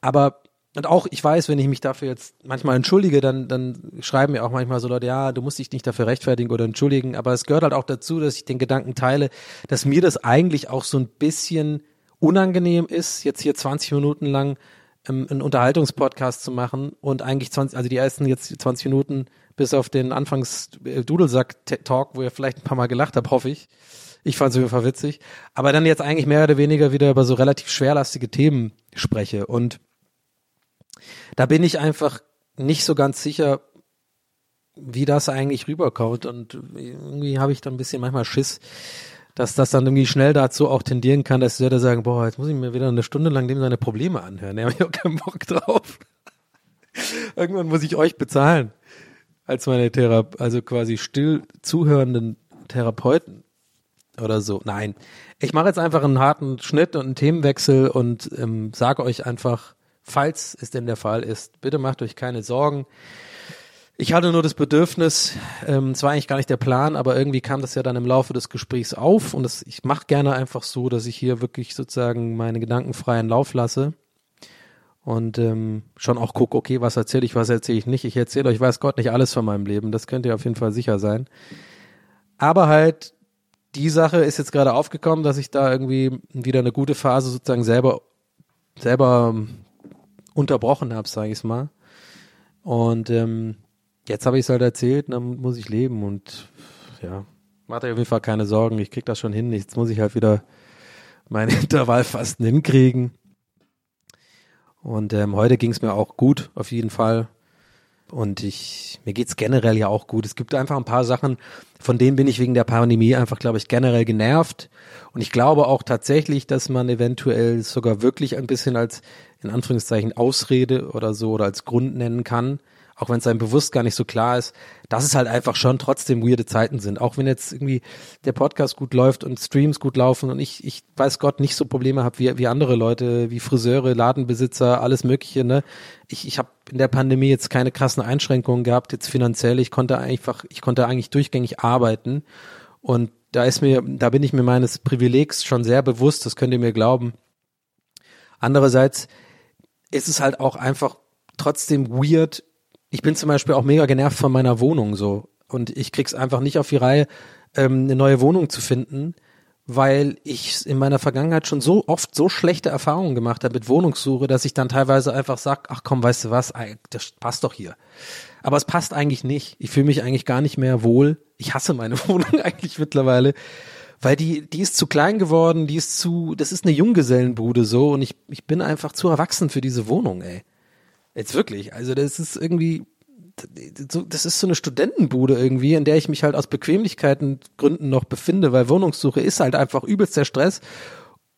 Aber und auch, ich weiß, wenn ich mich dafür jetzt manchmal entschuldige, dann, dann schreiben mir auch manchmal so Leute, ja, du musst dich nicht dafür rechtfertigen oder entschuldigen, aber es gehört halt auch dazu, dass ich den Gedanken teile, dass mir das eigentlich auch so ein bisschen unangenehm ist, jetzt hier 20 Minuten lang ähm, einen Unterhaltungspodcast zu machen und eigentlich 20, also die ersten jetzt 20 Minuten bis auf den Anfangs äh, wo ihr vielleicht ein paar Mal gelacht habt, hoffe ich. Ich fand es auf jeden Fall witzig. Aber dann jetzt eigentlich mehr oder weniger wieder über so relativ schwerlastige Themen spreche. Und da bin ich einfach nicht so ganz sicher, wie das eigentlich rüberkommt. Und irgendwie habe ich dann ein bisschen manchmal Schiss, dass das dann irgendwie schnell dazu auch tendieren kann, dass Leute sagen, boah, jetzt muss ich mir wieder eine Stunde lang dem seine Probleme anhören. Da habe ich auch keinen Bock drauf. <laughs> Irgendwann muss ich euch bezahlen als meine Therapeuten, also quasi still zuhörenden Therapeuten oder so. Nein, ich mache jetzt einfach einen harten Schnitt und einen Themenwechsel und ähm, sage euch einfach, falls es denn der Fall ist, bitte macht euch keine Sorgen. Ich hatte nur das Bedürfnis, ähm, es war eigentlich gar nicht der Plan, aber irgendwie kam das ja dann im Laufe des Gesprächs auf und das, ich mache gerne einfach so, dass ich hier wirklich sozusagen meine Gedanken freien Lauf lasse und ähm, schon auch gucke, okay, was erzähle ich, was erzähle ich nicht. Ich erzähle euch, weiß Gott, nicht alles von meinem Leben, das könnt ihr auf jeden Fall sicher sein. Aber halt, die Sache ist jetzt gerade aufgekommen, dass ich da irgendwie wieder eine gute Phase sozusagen selber, selber ähm, unterbrochen habe, sage ich mal. Und ähm, jetzt habe ich es halt erzählt, dann muss ich leben und ja, macht euch auf jeden Fall keine Sorgen, ich krieg das schon hin. Jetzt muss ich halt wieder meine <laughs> Intervallfasten hinkriegen. Und ähm, heute ging es mir auch gut, auf jeden Fall. Und ich, mir geht's generell ja auch gut. Es gibt einfach ein paar Sachen, von denen bin ich wegen der Pandemie einfach, glaube ich, generell genervt. Und ich glaube auch tatsächlich, dass man eventuell sogar wirklich ein bisschen als, in Anführungszeichen, Ausrede oder so oder als Grund nennen kann, auch wenn es einem bewusst gar nicht so klar ist, dass es halt einfach schon trotzdem weirde Zeiten sind. Auch wenn jetzt irgendwie der Podcast gut läuft und Streams gut laufen und ich, ich weiß Gott, nicht so Probleme habe wie, wie andere Leute, wie Friseure, Ladenbesitzer, alles Mögliche. Ne? Ich, ich habe in der Pandemie jetzt keine krassen Einschränkungen gehabt, jetzt finanziell. Ich konnte einfach, ich konnte eigentlich durchgängig arbeiten. Und da ist mir, da bin ich mir meines Privilegs schon sehr bewusst, das könnt ihr mir glauben. Andererseits ist es halt auch einfach trotzdem weird, ich bin zum Beispiel auch mega genervt von meiner Wohnung so. Und ich krieg's einfach nicht auf die Reihe, ähm, eine neue Wohnung zu finden, weil ich in meiner Vergangenheit schon so oft so schlechte Erfahrungen gemacht habe mit Wohnungssuche, dass ich dann teilweise einfach sag, ach komm, weißt du was, das passt doch hier. Aber es passt eigentlich nicht. Ich fühle mich eigentlich gar nicht mehr wohl. Ich hasse meine <laughs> Wohnung eigentlich mittlerweile, weil die, die ist zu klein geworden, die ist zu, das ist eine Junggesellenbude so und ich, ich bin einfach zu erwachsen für diese Wohnung, ey. Jetzt wirklich. Also das ist irgendwie, das ist so eine Studentenbude irgendwie, in der ich mich halt aus Bequemlichkeitengründen noch befinde, weil Wohnungssuche ist halt einfach übelst der Stress.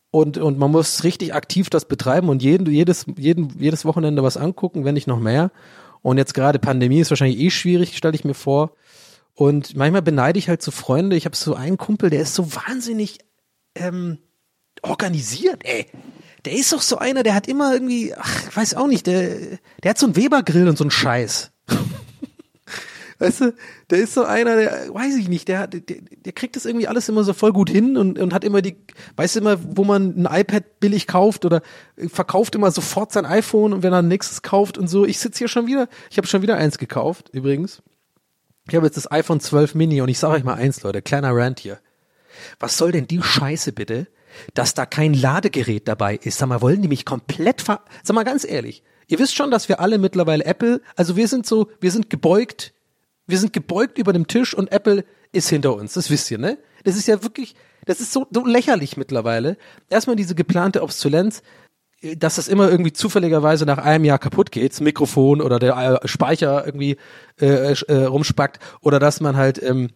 Und, und man muss richtig aktiv das betreiben und jeden, jedes, jeden, jedes Wochenende was angucken, wenn nicht noch mehr. Und jetzt gerade Pandemie ist wahrscheinlich eh schwierig, stelle ich mir vor. Und manchmal beneide ich halt so Freunde. Ich habe so einen Kumpel, der ist so wahnsinnig ähm, organisiert, ey der ist doch so einer, der hat immer irgendwie, ach, weiß auch nicht, der, der hat so einen Weber-Grill und so einen Scheiß. <laughs> weißt du, der ist so einer, der, weiß ich nicht, der, der, der kriegt das irgendwie alles immer so voll gut hin und, und hat immer die, weißt du immer, wo man ein iPad billig kauft oder verkauft immer sofort sein iPhone und wenn er ein nächstes kauft und so. Ich sitze hier schon wieder, ich habe schon wieder eins gekauft, übrigens. Ich habe jetzt das iPhone 12 Mini und ich sage euch mal eins, Leute, kleiner Rant hier. Was soll denn die Scheiße bitte? Dass da kein Ladegerät dabei ist. Sag mal, wollen die mich komplett ver... Sag mal ganz ehrlich, ihr wisst schon, dass wir alle mittlerweile Apple, also wir sind so, wir sind gebeugt, wir sind gebeugt über dem Tisch und Apple ist hinter uns. Das wisst ihr, ne? Das ist ja wirklich, das ist so, so lächerlich mittlerweile. Erstmal diese geplante Obsolenz, dass das immer irgendwie zufälligerweise nach einem Jahr kaputt geht, das Mikrofon oder der äh, Speicher irgendwie äh, äh, rumspackt oder dass man halt ähm,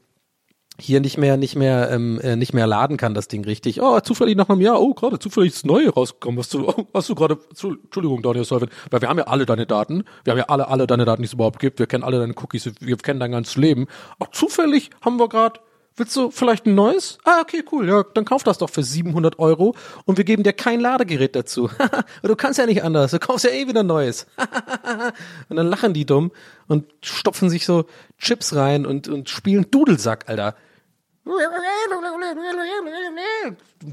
hier nicht mehr, nicht mehr, ähm, äh, nicht mehr laden kann, das Ding richtig. Oh, zufällig nach einem Jahr, oh, gerade zufällig das Neue rausgekommen. Was du, oh, hast du gerade, Entschuldigung, Daniel Solvin, weil wir haben ja alle deine Daten, wir haben ja alle, alle deine Daten, die es überhaupt gibt, wir kennen alle deine Cookies, wir kennen dein ganzes Leben. Ach, zufällig haben wir gerade, willst du vielleicht ein neues? Ah, okay, cool, ja, dann kauf das doch für 700 Euro und wir geben dir kein Ladegerät dazu. <laughs> du kannst ja nicht anders, du kaufst ja eh wieder neues. <laughs> und dann lachen die dumm und stopfen sich so Chips rein und, und spielen Dudelsack, Alter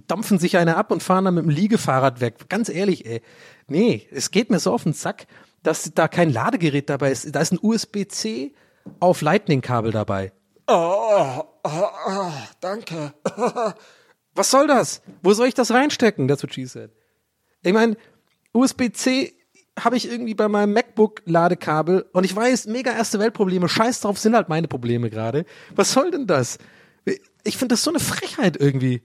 dampfen sich eine ab und fahren dann mit dem Liegefahrrad weg. Ganz ehrlich, ey. Nee, es geht mir so auf den Sack, dass da kein Ladegerät dabei ist. Da ist ein USB-C auf Lightning-Kabel dabei. Oh, oh, oh, danke. <laughs> Was soll das? Wo soll ich das reinstecken? That's what she said. Ich meine, USB-C habe ich irgendwie bei meinem MacBook Ladekabel und ich weiß, mega erste Weltprobleme, scheiß drauf, sind halt meine Probleme gerade. Was soll denn das? Ich finde das so eine Frechheit irgendwie,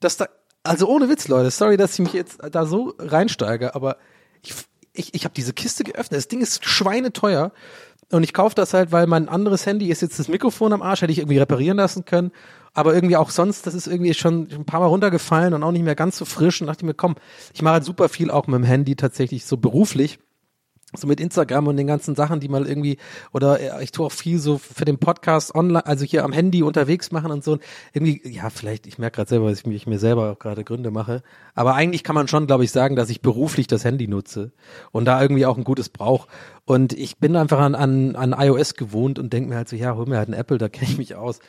dass da, also ohne Witz, Leute, sorry, dass ich mich jetzt da so reinsteige, aber ich, ich, ich habe diese Kiste geöffnet. Das Ding ist schweineteuer Und ich kaufe das halt, weil mein anderes Handy ist jetzt das Mikrofon am Arsch, hätte ich irgendwie reparieren lassen können. Aber irgendwie auch sonst, das ist irgendwie schon ein paar Mal runtergefallen und auch nicht mehr ganz so frisch. Und dachte ich mir, komm, ich mache halt super viel auch mit dem Handy tatsächlich so beruflich so mit Instagram und den ganzen Sachen, die mal irgendwie, oder äh, ich tue auch viel so für den Podcast online, also hier am Handy unterwegs machen und so. Irgendwie, ja, vielleicht, ich merke gerade selber, dass ich, mich, mir selber auch gerade Gründe mache. Aber eigentlich kann man schon, glaube ich, sagen, dass ich beruflich das Handy nutze und da irgendwie auch ein gutes brauch. Und ich bin einfach an, an, an iOS gewohnt und denke mir halt so, ja, hol mir halt ein Apple, da kenne ich mich aus.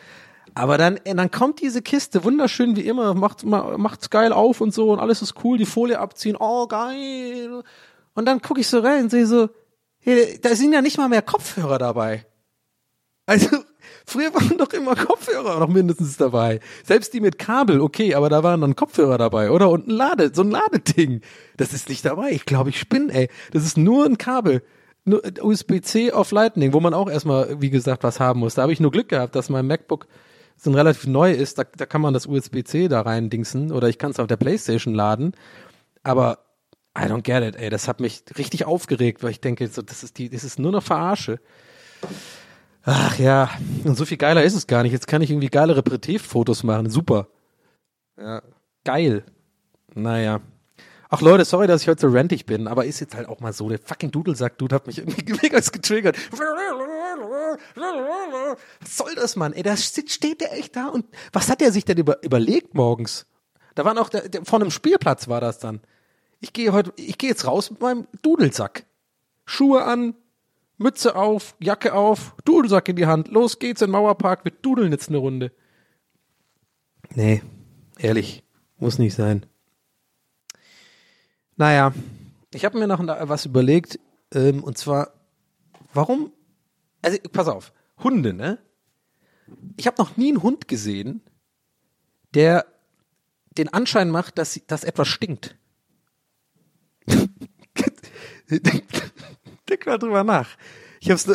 Aber dann, äh, dann kommt diese Kiste, wunderschön wie immer, macht, macht's geil auf und so und alles ist cool, die Folie abziehen, oh geil. Und dann gucke ich so rein und sehe so, hey, da sind ja nicht mal mehr Kopfhörer dabei. Also, <laughs> früher waren doch immer Kopfhörer noch mindestens dabei. Selbst die mit Kabel, okay, aber da waren dann Kopfhörer dabei, oder? Und ein Lade, so ein Ladeding. Das ist nicht dabei. Ich glaube, ich spinne, ey. Das ist nur ein Kabel. USB-C auf Lightning, wo man auch erstmal, wie gesagt, was haben muss. Da habe ich nur Glück gehabt, dass mein MacBook so ein relativ neu ist. Da, da kann man das USB-C da rein dingsen oder ich kann es auf der Playstation laden. Aber I don't get it, ey. Das hat mich richtig aufgeregt, weil ich denke, so, das ist die, das ist nur noch Verarsche. Ach ja, und so viel geiler ist es gar nicht. Jetzt kann ich irgendwie geile Repetitivfotos machen. Super. Ja, geil. Naja. Ach Leute, sorry, dass ich heute so rantig bin, aber ist jetzt halt auch mal so. Der fucking Dudelsack-Dude hat mich irgendwie <laughs> mega getriggert. Was soll das, Mann? Ey, da steht der echt da und was hat er sich denn über, überlegt morgens? Da war noch, der, der, vor einem Spielplatz war das dann. Ich gehe heute, ich gehe jetzt raus mit meinem Dudelsack. Schuhe an, Mütze auf, Jacke auf, Dudelsack in die Hand. Los geht's in den Mauerpark, wir dudeln jetzt eine Runde. Nee, ehrlich, muss nicht sein. Naja, ich habe mir noch was überlegt, ähm, und zwar, warum, also pass auf, Hunde, ne? Ich habe noch nie einen Hund gesehen, der den Anschein macht, dass, dass etwas stinkt. <laughs> Denk mal drüber nach. Ich hab's,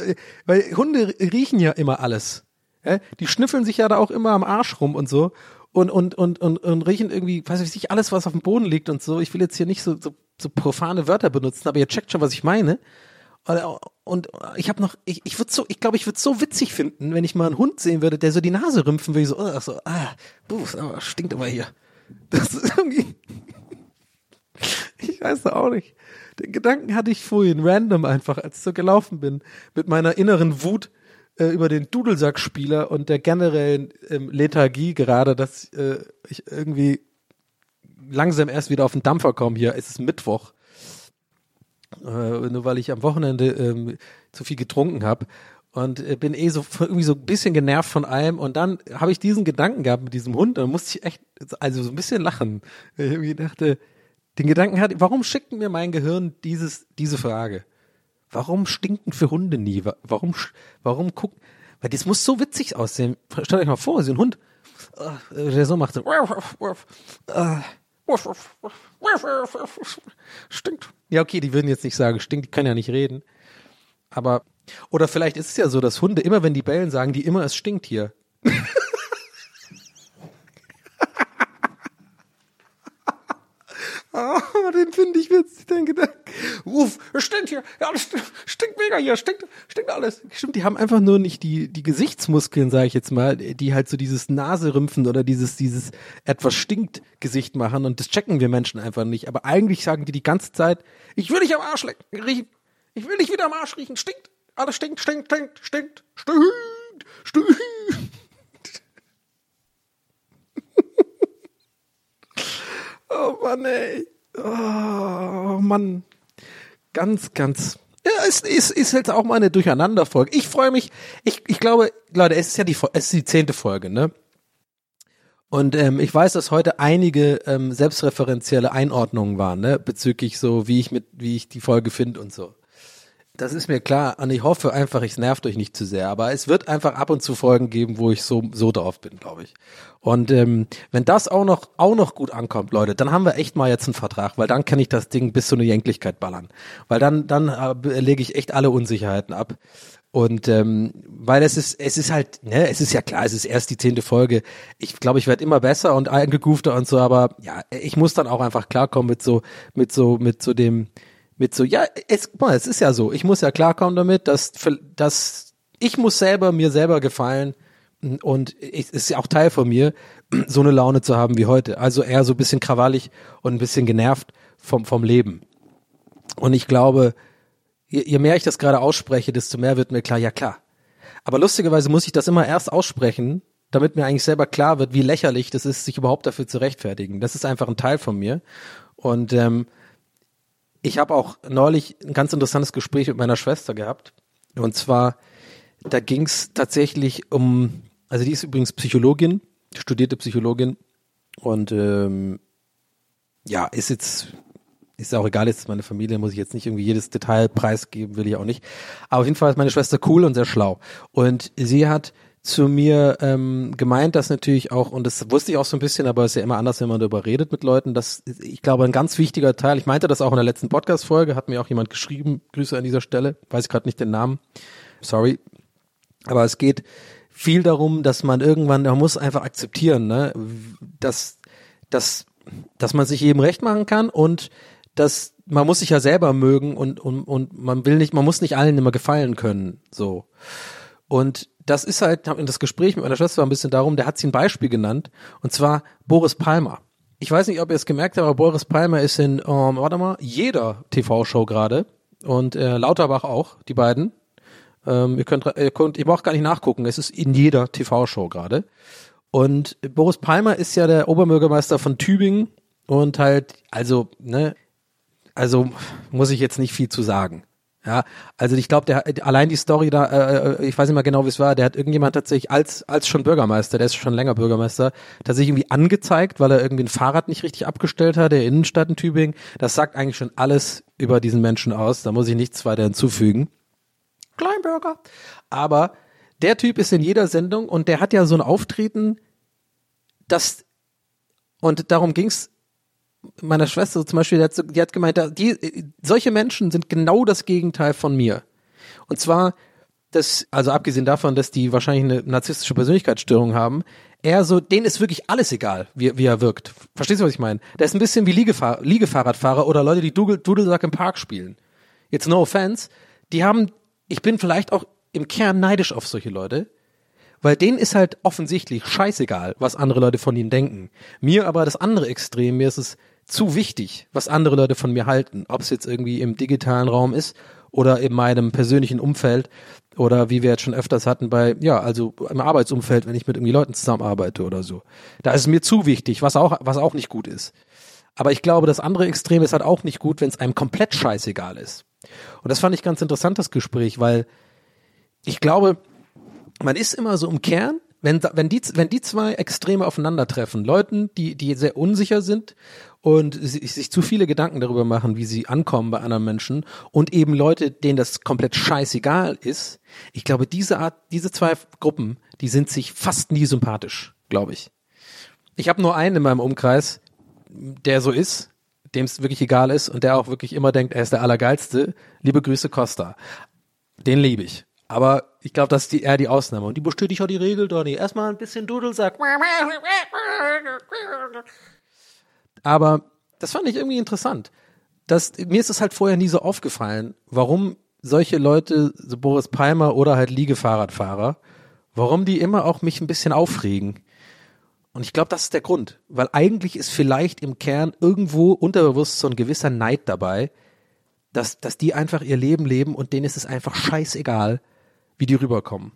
weil Hunde riechen ja immer alles. Die schnüffeln sich ja da auch immer am Arsch rum und so. Und, und, und, und, und riechen irgendwie, weiß ich nicht, alles, was auf dem Boden liegt und so. Ich will jetzt hier nicht so, so, so profane Wörter benutzen, aber ihr checkt schon, was ich meine. Und ich habe noch, ich, ich würde so, ich glaube, ich würde so witzig finden, wenn ich mal einen Hund sehen würde, der so die Nase rümpfen will, so, oh, so, ah, buh, stinkt aber hier. Das ist irgendwie, ich weiß auch nicht. Den Gedanken hatte ich vorhin, random einfach, als ich so gelaufen bin, mit meiner inneren Wut äh, über den Dudelsackspieler und der generellen ähm, Lethargie gerade, dass äh, ich irgendwie langsam erst wieder auf den Dampfer komme hier. Es ist Mittwoch. Äh, nur weil ich am Wochenende ähm, zu viel getrunken habe und äh, bin eh so irgendwie so ein bisschen genervt von allem und dann habe ich diesen Gedanken gehabt mit diesem Hund und musste ich echt also so ein bisschen lachen. Ich irgendwie dachte, den Gedanken hatte, warum schickt mir mein Gehirn dieses, diese Frage? Warum stinken für Hunde nie? Warum, warum gucken, weil das muss so witzig aussehen. Stellt euch mal vor, so ein Hund, äh, der so macht, so, stinkt. Ja, okay, die würden jetzt nicht sagen, stinkt, die können ja nicht reden. Aber, oder vielleicht ist es ja so, dass Hunde immer, wenn die bellen, sagen die immer, es stinkt hier. <laughs> Den finde ich witzig, den Gedanken. Uff, stinkt hier. Ja, stinkt mega hier. Stinkt, stinkt alles. Stimmt, die haben einfach nur nicht die, die Gesichtsmuskeln, sage ich jetzt mal, die halt so dieses Naserümpfen oder dieses, dieses etwas stinkt Gesicht machen und das checken wir Menschen einfach nicht. Aber eigentlich sagen die die ganze Zeit, ich will dich am Arsch riechen. Ich will dich wieder am Arsch riechen. Stinkt. Alles stinkt, stinkt, stinkt, stinkt, stinkt, stinkt. <laughs> Oh Mann, ey. Oh Mann. Ganz, ganz. Ja, es ist, ist jetzt auch mal eine Durcheinanderfolge. Ich freue mich. Ich, ich glaube, Leute, es ist ja die, es ist die zehnte Folge, ne? Und ähm, ich weiß, dass heute einige ähm, selbstreferenzielle Einordnungen waren, ne, bezüglich so, wie ich mit, wie ich die Folge finde und so. Das ist mir klar und ich hoffe einfach, ich nervt euch nicht zu sehr. Aber es wird einfach ab und zu Folgen geben, wo ich so so drauf bin, glaube ich. Und ähm, wenn das auch noch auch noch gut ankommt, Leute, dann haben wir echt mal jetzt einen Vertrag, weil dann kann ich das Ding bis zu einer Jänklichkeit ballern, weil dann dann äh, lege ich echt alle Unsicherheiten ab. Und ähm, weil es ist, es ist halt, ne, es ist ja klar, es ist erst die zehnte Folge. Ich glaube, ich werde immer besser und eingegroofter und so, aber ja, ich muss dann auch einfach klarkommen mit so, mit so, mit so dem, mit so, ja, es, mal, es ist ja so, ich muss ja klarkommen damit, dass, dass ich muss selber mir selber gefallen und es ist ja auch Teil von mir, so eine Laune zu haben wie heute. Also eher so ein bisschen krawallig und ein bisschen genervt vom, vom Leben. Und ich glaube, je, je mehr ich das gerade ausspreche, desto mehr wird mir klar, ja klar. Aber lustigerweise muss ich das immer erst aussprechen, damit mir eigentlich selber klar wird, wie lächerlich das ist, sich überhaupt dafür zu rechtfertigen. Das ist einfach ein Teil von mir. Und ähm, ich habe auch neulich ein ganz interessantes Gespräch mit meiner Schwester gehabt. Und zwar, da ging es tatsächlich um, also die ist übrigens Psychologin, studierte Psychologin und ähm, ja, ist jetzt ist auch egal, jetzt meine Familie, muss ich jetzt nicht irgendwie jedes Detail preisgeben, will ich auch nicht. Aber auf jeden Fall ist meine Schwester cool und sehr schlau. Und sie hat zu mir ähm, gemeint, dass natürlich auch, und das wusste ich auch so ein bisschen, aber es ist ja immer anders, wenn man darüber redet mit Leuten, dass ich glaube, ein ganz wichtiger Teil, ich meinte das auch in der letzten Podcast-Folge, hat mir auch jemand geschrieben, Grüße an dieser Stelle, weiß ich gerade nicht den Namen, sorry, aber es geht viel darum, dass man irgendwann, man muss einfach akzeptieren, ne, dass, dass, dass man sich eben recht machen kann und dass man muss sich ja selber mögen und, und, und man will nicht, man muss nicht allen immer gefallen können, so. Und das ist halt, das Gespräch mit meiner Schwester war ein bisschen darum, der hat sie ein Beispiel genannt, und zwar Boris Palmer. Ich weiß nicht, ob ihr es gemerkt habt, aber Boris Palmer ist in, ähm, warte mal, jeder TV-Show gerade und äh, Lauterbach auch, die beiden. Ähm, ihr könnt, ihr könnt, ihr braucht gar nicht nachgucken, es ist in jeder TV-Show gerade. Und Boris Palmer ist ja der Oberbürgermeister von Tübingen und halt, also, ne, also muss ich jetzt nicht viel zu sagen. Ja, also ich glaube, der allein die Story da, äh, äh ich weiß nicht mal genau, wie es war, der hat irgendjemand tatsächlich als als schon Bürgermeister, der ist schon länger Bürgermeister, tatsächlich irgendwie angezeigt, weil er irgendwie ein Fahrrad nicht richtig abgestellt hat, der Innenstadt in Tübingen. Das sagt eigentlich schon alles über diesen Menschen aus. Da muss ich nichts weiter hinzufügen. Kleinbürger. Aber der Typ ist in jeder Sendung und der hat ja so ein Auftreten, das und darum ging's meiner Schwester zum Beispiel, die hat, die hat gemeint, die, solche Menschen sind genau das Gegenteil von mir. Und zwar, das, also abgesehen davon, dass die wahrscheinlich eine narzisstische Persönlichkeitsstörung haben, er so, denen ist wirklich alles egal, wie, wie er wirkt. Verstehst du, was ich meine? Der ist ein bisschen wie Liegefahr Liegefahrradfahrer oder Leute, die Dudel Dudelsack im Park spielen. Jetzt no offense, die haben, ich bin vielleicht auch im Kern neidisch auf solche Leute, weil denen ist halt offensichtlich scheißegal, was andere Leute von ihnen denken. Mir aber das andere Extrem, mir ist es zu wichtig, was andere Leute von mir halten, ob es jetzt irgendwie im digitalen Raum ist oder in meinem persönlichen Umfeld oder wie wir jetzt schon öfters hatten bei, ja, also im Arbeitsumfeld, wenn ich mit irgendwie Leuten zusammenarbeite oder so. Da ist es mir zu wichtig, was auch, was auch nicht gut ist. Aber ich glaube, das andere Extrem ist halt auch nicht gut, wenn es einem komplett scheißegal ist. Und das fand ich ganz interessant, das Gespräch, weil ich glaube, man ist immer so im Kern, wenn, wenn, die, wenn die zwei Extreme aufeinandertreffen, Leuten, die, die sehr unsicher sind und sich, sich zu viele Gedanken darüber machen, wie sie ankommen bei anderen Menschen und eben Leute, denen das komplett scheißegal ist, ich glaube, diese Art, diese zwei Gruppen, die sind sich fast nie sympathisch, glaube ich. Ich habe nur einen in meinem Umkreis, der so ist, dem es wirklich egal ist und der auch wirklich immer denkt, er ist der Allergeilste. Liebe Grüße, Costa. Den liebe ich. Aber ich glaube, das ist die, eher die Ausnahme. Und die bestätigt auch die Regel, Donny. Erstmal ein bisschen Dudelsack. Aber das fand ich irgendwie interessant. Das, mir ist es halt vorher nie so aufgefallen, warum solche Leute, so Boris Palmer oder halt Liegefahrradfahrer, warum die immer auch mich ein bisschen aufregen. Und ich glaube, das ist der Grund. Weil eigentlich ist vielleicht im Kern irgendwo unterbewusst so ein gewisser Neid dabei, dass, dass die einfach ihr Leben leben und denen ist es einfach scheißegal, wie die rüberkommen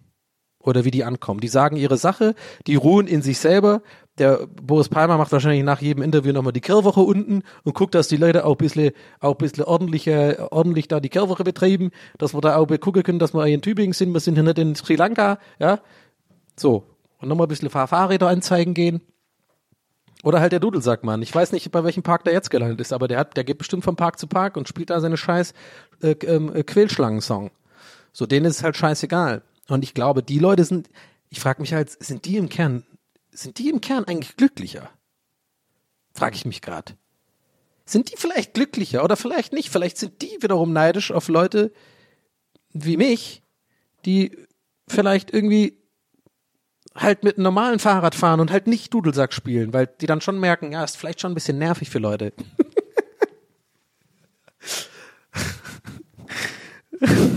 oder wie die ankommen. Die sagen ihre Sache, die ruhen in sich selber. Der Boris Palmer macht wahrscheinlich nach jedem Interview nochmal die Kehrwoche unten und guckt, dass die Leute auch ein bisschen, auch bisschen ordentlicher, ordentlich da die Kehrwoche betreiben, dass wir da auch gucken können, dass wir in Tübingen sind, wir sind hier nicht in Sri Lanka, ja. So. Und nochmal ein bisschen Fahrräder anzeigen gehen. Oder halt der Dudelsackmann. Ich weiß nicht, bei welchem Park der jetzt gelandet ist, aber der hat, der geht bestimmt von Park zu Park und spielt da seine scheiß äh, äh, Quälschlangen-Song. So, denen ist es halt scheißegal. Und ich glaube, die Leute sind, ich frage mich halt, sind die im Kern, sind die im Kern eigentlich glücklicher? Frage ich mich gerade. Sind die vielleicht glücklicher oder vielleicht nicht? Vielleicht sind die wiederum neidisch auf Leute wie mich, die vielleicht irgendwie halt mit einem normalen Fahrrad fahren und halt nicht Dudelsack spielen, weil die dann schon merken, ja, ist vielleicht schon ein bisschen nervig für Leute. <laughs>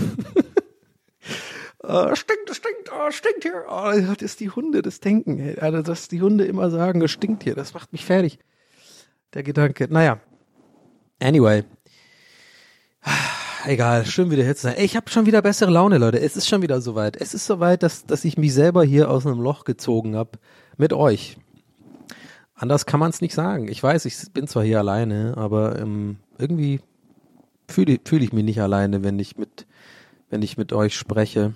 Oh, stinkt, stinkt, oh, stinkt hier. Oh, das ist die Hunde, das Denken. Also, dass die Hunde immer sagen, es stinkt hier, das macht mich fertig. Der Gedanke. Naja. Anyway. Egal, schön wieder hier zu sein. Ey, ich habe schon wieder bessere Laune, Leute. Es ist schon wieder soweit. Es ist soweit, dass, dass ich mich selber hier aus einem Loch gezogen habe. Mit euch. Anders kann man es nicht sagen. Ich weiß, ich bin zwar hier alleine, aber ähm, irgendwie fühle fühl ich mich nicht alleine, wenn ich mit, wenn ich mit euch spreche.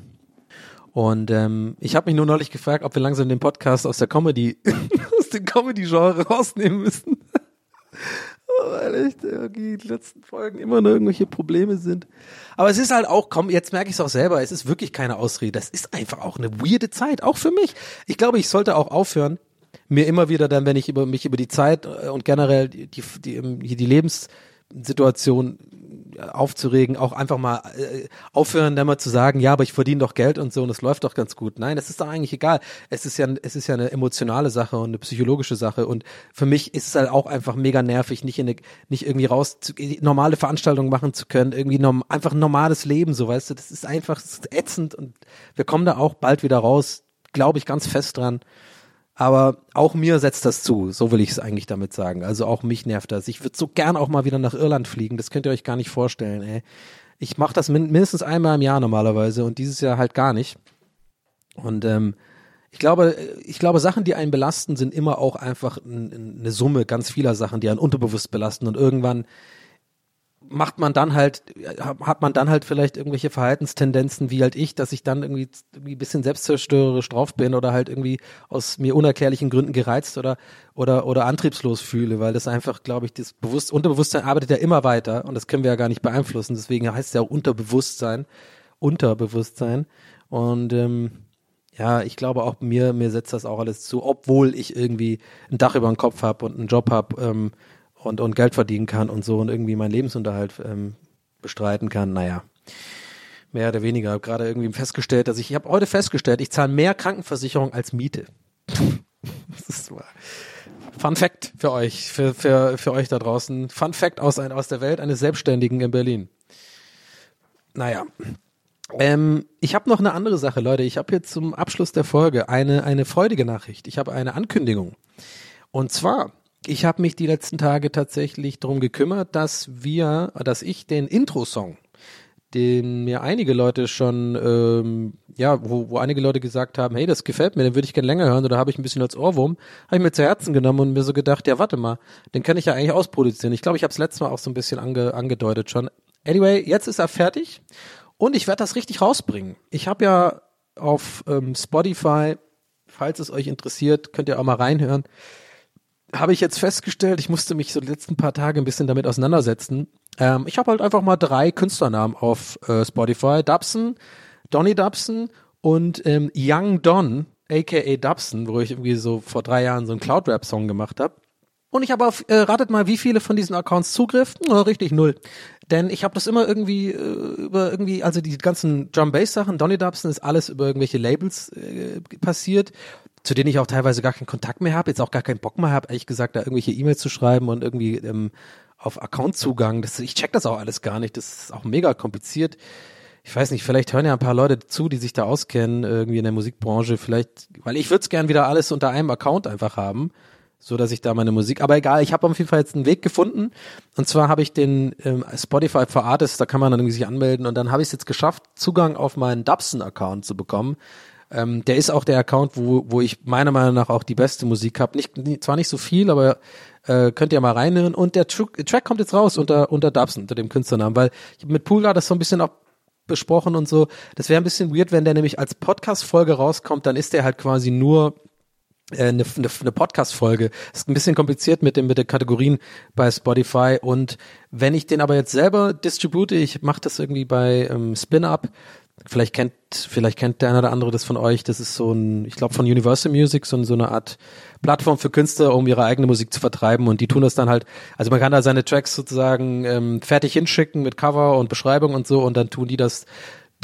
Und ähm, ich habe mich nur neulich gefragt, ob wir langsam den Podcast aus der Comedy, <laughs> aus dem Comedy-Genre rausnehmen müssen. <laughs> Weil echt die letzten Folgen immer noch irgendwelche Probleme sind. Aber es ist halt auch, komm, jetzt merke ich es auch selber, es ist wirklich keine Ausrede. Das ist einfach auch eine weirde Zeit, auch für mich. Ich glaube, ich sollte auch aufhören, mir immer wieder dann, wenn ich über mich über die Zeit äh, und generell die, die, die, die Lebenssituation aufzuregen, auch einfach mal äh, aufhören, dann mal zu sagen, ja, aber ich verdiene doch Geld und so und es läuft doch ganz gut. Nein, das ist doch eigentlich egal. Es ist ja, es ist ja eine emotionale Sache und eine psychologische Sache und für mich ist es halt auch einfach mega nervig, nicht in eine, nicht irgendwie raus, zu, normale Veranstaltungen machen zu können, irgendwie norm, einfach ein normales Leben, so weißt du, das ist einfach das ist ätzend und wir kommen da auch bald wieder raus, glaube ich ganz fest dran. Aber auch mir setzt das zu, so will ich es eigentlich damit sagen. Also auch mich nervt das. Ich würde so gern auch mal wieder nach Irland fliegen, das könnt ihr euch gar nicht vorstellen, ey. Ich mache das min mindestens einmal im Jahr normalerweise und dieses Jahr halt gar nicht. Und ähm, ich glaube, ich glaube, Sachen, die einen belasten, sind immer auch einfach eine Summe ganz vieler Sachen, die einen unterbewusst belasten und irgendwann macht man dann halt, hat man dann halt vielleicht irgendwelche Verhaltenstendenzen wie halt ich, dass ich dann irgendwie, irgendwie ein bisschen selbstzerstörerisch drauf bin oder halt irgendwie aus mir unerklärlichen Gründen gereizt oder, oder, oder antriebslos fühle, weil das einfach, glaube ich, das Bewusst Unterbewusstsein arbeitet ja immer weiter und das können wir ja gar nicht beeinflussen. Deswegen heißt es ja auch Unterbewusstsein, Unterbewusstsein. Und ähm, ja, ich glaube auch mir, mir setzt das auch alles zu, obwohl ich irgendwie ein Dach über dem Kopf habe und einen Job habe, ähm, und, und Geld verdienen kann und so und irgendwie meinen Lebensunterhalt ähm, bestreiten kann. Naja, mehr oder weniger. Ich habe gerade irgendwie festgestellt, dass ich, ich habe heute festgestellt, ich zahle mehr Krankenversicherung als Miete. <laughs> das ist so. Fun Fact für euch, für, für, für euch da draußen. Fun Fact aus, ein, aus der Welt eines Selbstständigen in Berlin. Naja. Ähm, ich habe noch eine andere Sache, Leute. Ich habe jetzt zum Abschluss der Folge eine, eine freudige Nachricht. Ich habe eine Ankündigung. Und zwar ich habe mich die letzten Tage tatsächlich darum gekümmert, dass wir, dass ich den Intro-Song, den mir einige Leute schon, ähm, ja, wo, wo einige Leute gesagt haben, hey, das gefällt mir, den würde ich gerne länger hören oder habe ich ein bisschen als Ohrwurm, habe ich mir zu Herzen genommen und mir so gedacht, ja, warte mal, den kann ich ja eigentlich ausproduzieren. Ich glaube, ich habe es letztes Mal auch so ein bisschen ange, angedeutet schon. Anyway, jetzt ist er fertig und ich werde das richtig rausbringen. Ich habe ja auf ähm, Spotify, falls es euch interessiert, könnt ihr auch mal reinhören habe ich jetzt festgestellt, ich musste mich so die letzten paar Tage ein bisschen damit auseinandersetzen. Ähm, ich habe halt einfach mal drei Künstlernamen auf äh, Spotify. Dubson, Donny Dubson und ähm, Young Don, aka Dubson, wo ich irgendwie so vor drei Jahren so einen Cloud-Rap-Song gemacht habe. Und ich habe auf, äh, ratet mal, wie viele von diesen Accounts Zugriff? Oh, richtig, null. Denn ich habe das immer irgendwie äh, über irgendwie, also die ganzen Drum Bass Sachen, Donny Dubson ist alles über irgendwelche Labels äh, passiert zu denen ich auch teilweise gar keinen Kontakt mehr habe, jetzt auch gar keinen Bock mehr habe, ehrlich gesagt, da irgendwelche E-Mails zu schreiben und irgendwie ähm, auf Accountzugang. Das, ich check das auch alles gar nicht. Das ist auch mega kompliziert. Ich weiß nicht, vielleicht hören ja ein paar Leute zu, die sich da auskennen, irgendwie in der Musikbranche. Vielleicht, weil ich würde es gern wieder alles unter einem Account einfach haben, so dass ich da meine Musik. Aber egal, ich habe auf jeden Fall jetzt einen Weg gefunden. Und zwar habe ich den ähm, Spotify for Artists, da kann man dann irgendwie sich anmelden und dann habe ich es jetzt geschafft, Zugang auf meinen Dubson-Account zu bekommen. Ähm, der ist auch der Account, wo, wo ich meiner Meinung nach auch die beste Musik habe. Nicht, nicht, zwar nicht so viel, aber äh, könnt ihr mal reinhören. Und der Tr Track kommt jetzt raus unter, unter Dubson, unter dem Künstlernamen, weil ich mit Poola das so ein bisschen auch besprochen und so. Das wäre ein bisschen weird, wenn der nämlich als Podcast-Folge rauskommt, dann ist der halt quasi nur äh, eine, eine, eine Podcast-Folge. Ist ein bisschen kompliziert mit den mit den Kategorien bei Spotify und wenn ich den aber jetzt selber distribute, ich mache das irgendwie bei ähm, Spin-Up, Vielleicht kennt, vielleicht kennt der eine oder andere das von euch. Das ist so ein, ich glaube von Universal Music, so, so eine Art Plattform für Künstler, um ihre eigene Musik zu vertreiben. Und die tun das dann halt, also man kann da seine Tracks sozusagen ähm, fertig hinschicken mit Cover und Beschreibung und so und dann tun die das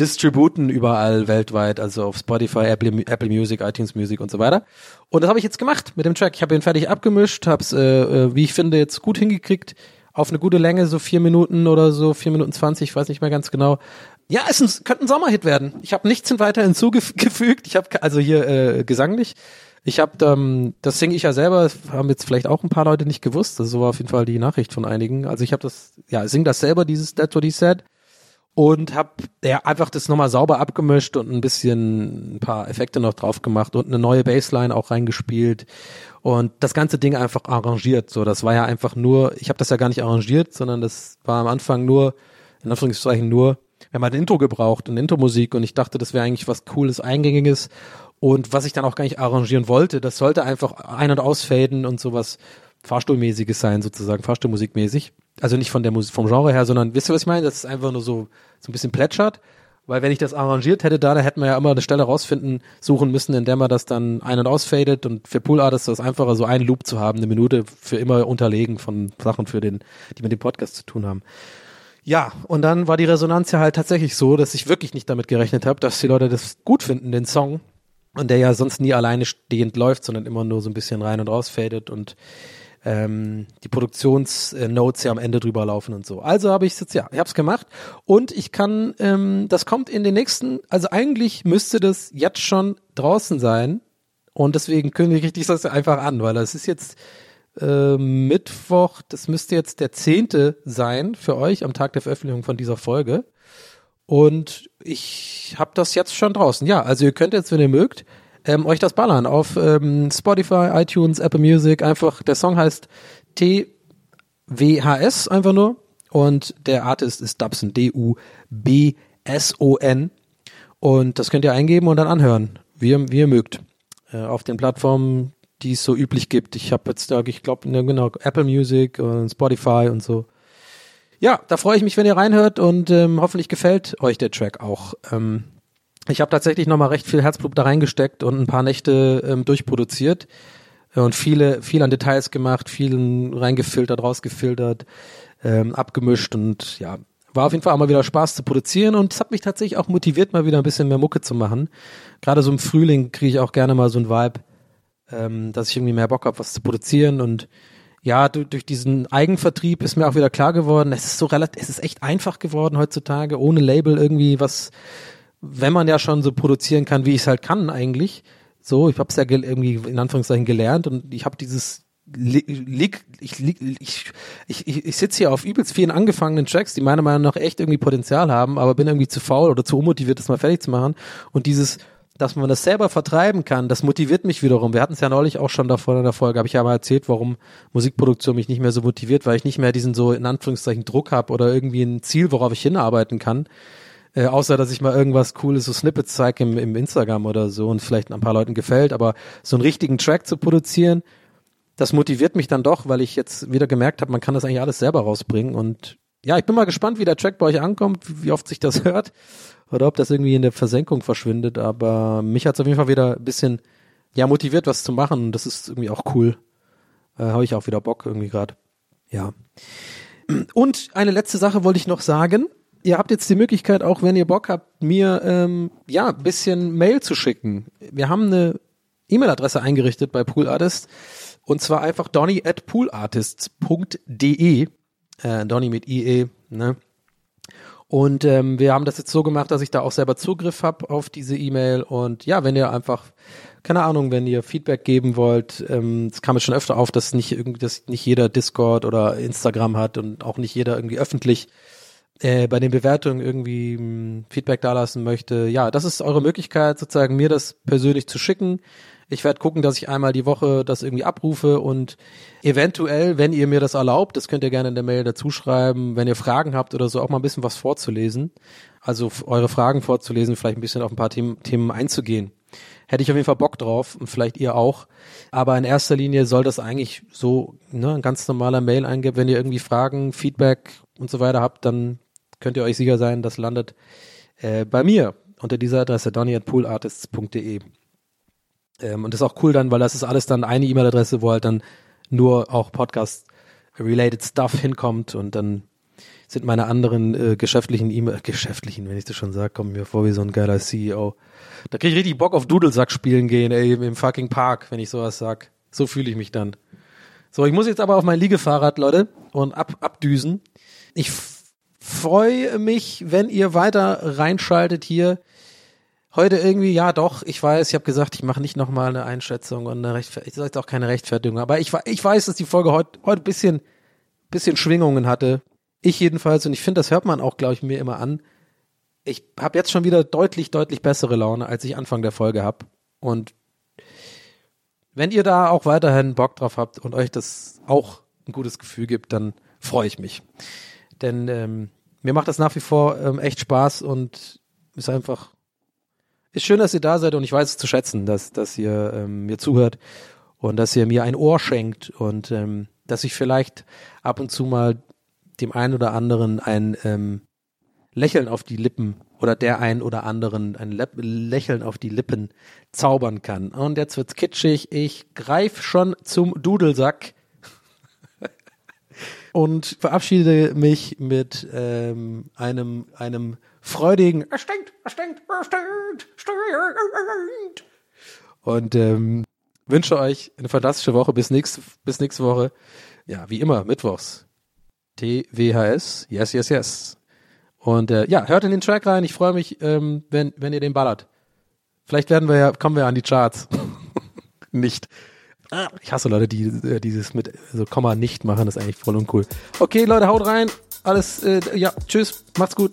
distributen überall weltweit, also auf Spotify, Apple, Apple Music, iTunes Music und so weiter. Und das habe ich jetzt gemacht mit dem Track. Ich habe ihn fertig abgemischt, habe es, äh, äh, wie ich finde, jetzt gut hingekriegt, auf eine gute Länge, so vier Minuten oder so, vier Minuten zwanzig, ich weiß nicht mehr ganz genau. Ja, es ein, könnte ein Sommerhit werden. Ich habe nichts weiter hinzugefügt. Ich habe also hier äh, gesanglich. Ich habe, ähm, das singe ich ja selber, haben jetzt vielleicht auch ein paar Leute nicht gewusst. Das war auf jeden Fall die Nachricht von einigen. Also ich habe das, ja, sing das selber, dieses That's What He Said. Und habe ja, einfach das nochmal sauber abgemischt und ein bisschen ein paar Effekte noch drauf gemacht und eine neue Bassline auch reingespielt und das ganze Ding einfach arrangiert. So, das war ja einfach nur, ich habe das ja gar nicht arrangiert, sondern das war am Anfang nur, in Anführungszeichen nur, wir haben halt ein Intro gebraucht, eine Intro-Musik und ich dachte, das wäre eigentlich was Cooles, Eingängiges und was ich dann auch gar nicht arrangieren wollte, das sollte einfach ein- und ausfaden und sowas Fahrstuhlmäßiges sein, sozusagen, Fahrstuhlmusikmäßig. Also nicht von der Musik, vom Genre her, sondern, wisst ihr, was ich meine? Das ist einfach nur so, so ein bisschen plätschert. Weil wenn ich das arrangiert hätte da, da hätten wir ja immer eine Stelle rausfinden, suchen müssen, in der man das dann ein- und ausfadet. Und für Pool Artists ist das einfacher, so einen Loop zu haben, eine Minute für immer unterlegen von Sachen für den, die mit dem Podcast zu tun haben. Ja, und dann war die Resonanz ja halt tatsächlich so, dass ich wirklich nicht damit gerechnet habe, dass die Leute das gut finden, den Song. Und der ja sonst nie alleine stehend läuft, sondern immer nur so ein bisschen rein und raus fadet und ähm, die Produktionsnotes ja am Ende drüber laufen und so. Also habe ich jetzt ja, ich habe es gemacht und ich kann, ähm, das kommt in den nächsten, also eigentlich müsste das jetzt schon draußen sein und deswegen kündige ich das einfach an, weil das ist jetzt äh, Mittwoch, das müsste jetzt der zehnte sein für euch am Tag der Veröffentlichung von dieser Folge. Und ich habe das jetzt schon draußen. Ja, also ihr könnt jetzt, wenn ihr mögt, ähm, euch das ballern auf ähm, Spotify, iTunes, Apple Music. Einfach, der Song heißt TWHS einfach nur. Und der Artist ist Dubson, D-U-B-S-O-N. Und das könnt ihr eingeben und dann anhören, wie ihr, wie ihr mögt. Äh, auf den Plattformen, die es so üblich gibt. Ich habe jetzt ich glaube, ne, genau, Apple Music und Spotify und so. Ja, da freue ich mich, wenn ihr reinhört und ähm, hoffentlich gefällt euch der Track auch. Ähm, ich habe tatsächlich nochmal recht viel Herzblut da reingesteckt und ein paar Nächte ähm, durchproduziert und viele, viel an Details gemacht, viel reingefiltert, rausgefiltert, ähm, abgemischt und ja, war auf jeden Fall auch mal wieder Spaß zu produzieren und es hat mich tatsächlich auch motiviert, mal wieder ein bisschen mehr Mucke zu machen. Gerade so im Frühling kriege ich auch gerne mal so ein Vibe, ähm, dass ich irgendwie mehr Bock habe, was zu produzieren und ja, durch, durch diesen Eigenvertrieb ist mir auch wieder klar geworden, es ist so relativ, es ist echt einfach geworden heutzutage, ohne Label irgendwie was, wenn man ja schon so produzieren kann, wie ich es halt kann eigentlich. So, ich habe es ja irgendwie in Anführungszeichen gelernt und ich habe dieses ich, ich, ich, ich, ich sitze hier auf übelst vielen angefangenen Tracks, die meiner Meinung nach echt irgendwie Potenzial haben, aber bin irgendwie zu faul oder zu unmotiviert, das mal fertig zu machen. Und dieses dass man das selber vertreiben kann, das motiviert mich wiederum. Wir hatten es ja neulich auch schon davor in der Folge, habe ich ja mal erzählt, warum Musikproduktion mich nicht mehr so motiviert, weil ich nicht mehr diesen so in Anführungszeichen Druck habe oder irgendwie ein Ziel, worauf ich hinarbeiten kann. Äh, außer dass ich mal irgendwas Cooles, so Snippets zeige im, im Instagram oder so und vielleicht ein paar Leuten gefällt, aber so einen richtigen Track zu produzieren, das motiviert mich dann doch, weil ich jetzt wieder gemerkt habe, man kann das eigentlich alles selber rausbringen und ja, ich bin mal gespannt, wie der Track bei euch ankommt, wie oft sich das <laughs> hört oder ob das irgendwie in der Versenkung verschwindet. Aber mich hat es auf jeden Fall wieder ein bisschen ja motiviert, was zu machen. Und das ist irgendwie auch cool. Äh, Habe ich auch wieder Bock irgendwie gerade. Ja. Und eine letzte Sache wollte ich noch sagen. Ihr habt jetzt die Möglichkeit, auch wenn ihr Bock habt, mir ähm, ja ein bisschen Mail zu schicken. Wir haben eine E-Mail-Adresse eingerichtet bei Pool Artist und zwar einfach donny at poolartists.de. Äh, Donny mit IE, ne? Und ähm, wir haben das jetzt so gemacht, dass ich da auch selber Zugriff habe auf diese E-Mail. Und ja, wenn ihr einfach, keine Ahnung, wenn ihr Feedback geben wollt, ähm, es kam jetzt schon öfter auf, dass nicht irgendwie, dass nicht jeder Discord oder Instagram hat und auch nicht jeder irgendwie öffentlich äh, bei den Bewertungen irgendwie mh, Feedback dalassen möchte. Ja, das ist eure Möglichkeit, sozusagen mir das persönlich zu schicken. Ich werde gucken, dass ich einmal die Woche das irgendwie abrufe und eventuell, wenn ihr mir das erlaubt, das könnt ihr gerne in der Mail dazu schreiben, wenn ihr Fragen habt oder so, auch mal ein bisschen was vorzulesen. Also eure Fragen vorzulesen, vielleicht ein bisschen auf ein paar Themen, Themen einzugehen. Hätte ich auf jeden Fall Bock drauf und vielleicht ihr auch. Aber in erster Linie soll das eigentlich so ne, ein ganz normaler Mail eingeben. Wenn ihr irgendwie Fragen, Feedback und so weiter habt, dann könnt ihr euch sicher sein, das landet äh, bei mir unter dieser Adresse donny@poolartists.de. Ähm, und das ist auch cool dann, weil das ist alles dann eine E-Mail-Adresse, wo halt dann nur auch Podcast-related Stuff hinkommt und dann sind meine anderen äh, geschäftlichen E-Mail, geschäftlichen, wenn ich das schon sage, kommen mir vor wie so ein geiler CEO. Da krieg ich richtig Bock auf Dudelsack spielen gehen, ey, im fucking Park, wenn ich sowas sag. So fühle ich mich dann. So, ich muss jetzt aber auf mein Liegefahrrad, Leute, und ab, abdüsen. Ich freue mich, wenn ihr weiter reinschaltet hier. Heute irgendwie, ja doch, ich weiß, ich habe gesagt, ich mache nicht nochmal eine Einschätzung und eine Rechtfertigung, ich sage jetzt auch keine Rechtfertigung, aber ich, ich weiß, dass die Folge heute, heute bisschen, bisschen Schwingungen hatte. Ich jedenfalls, und ich finde, das hört man auch, glaube ich, mir immer an. Ich habe jetzt schon wieder deutlich, deutlich bessere Laune, als ich Anfang der Folge habe. Und wenn ihr da auch weiterhin Bock drauf habt und euch das auch ein gutes Gefühl gibt, dann freue ich mich. Denn ähm, mir macht das nach wie vor ähm, echt Spaß und ist einfach ist schön, dass ihr da seid und ich weiß es zu schätzen, dass, dass ihr ähm, mir zuhört und dass ihr mir ein Ohr schenkt und ähm, dass ich vielleicht ab und zu mal dem einen oder anderen ein ähm, Lächeln auf die Lippen oder der einen oder anderen ein Le Lächeln auf die Lippen zaubern kann. Und jetzt wird's kitschig. Ich greif schon zum Dudelsack <laughs> und verabschiede mich mit ähm, einem einem freudigen Es stinkt, es stinkt, es stinkt, stinkt. Und ähm, wünsche euch eine fantastische Woche. Bis nächste, bis nächste Woche. Ja, wie immer, mittwochs. TWHS. Yes, yes, yes. Und äh, ja, hört in den Track rein. Ich freue mich, ähm, wenn, wenn ihr den ballert. Vielleicht werden wir ja, kommen wir an die Charts. <laughs> nicht. Ah, ich hasse Leute, die äh, dieses mit so Komma nicht machen. Das ist eigentlich voll uncool. Okay, Leute, haut rein. Alles, äh, ja, tschüss. Macht's gut.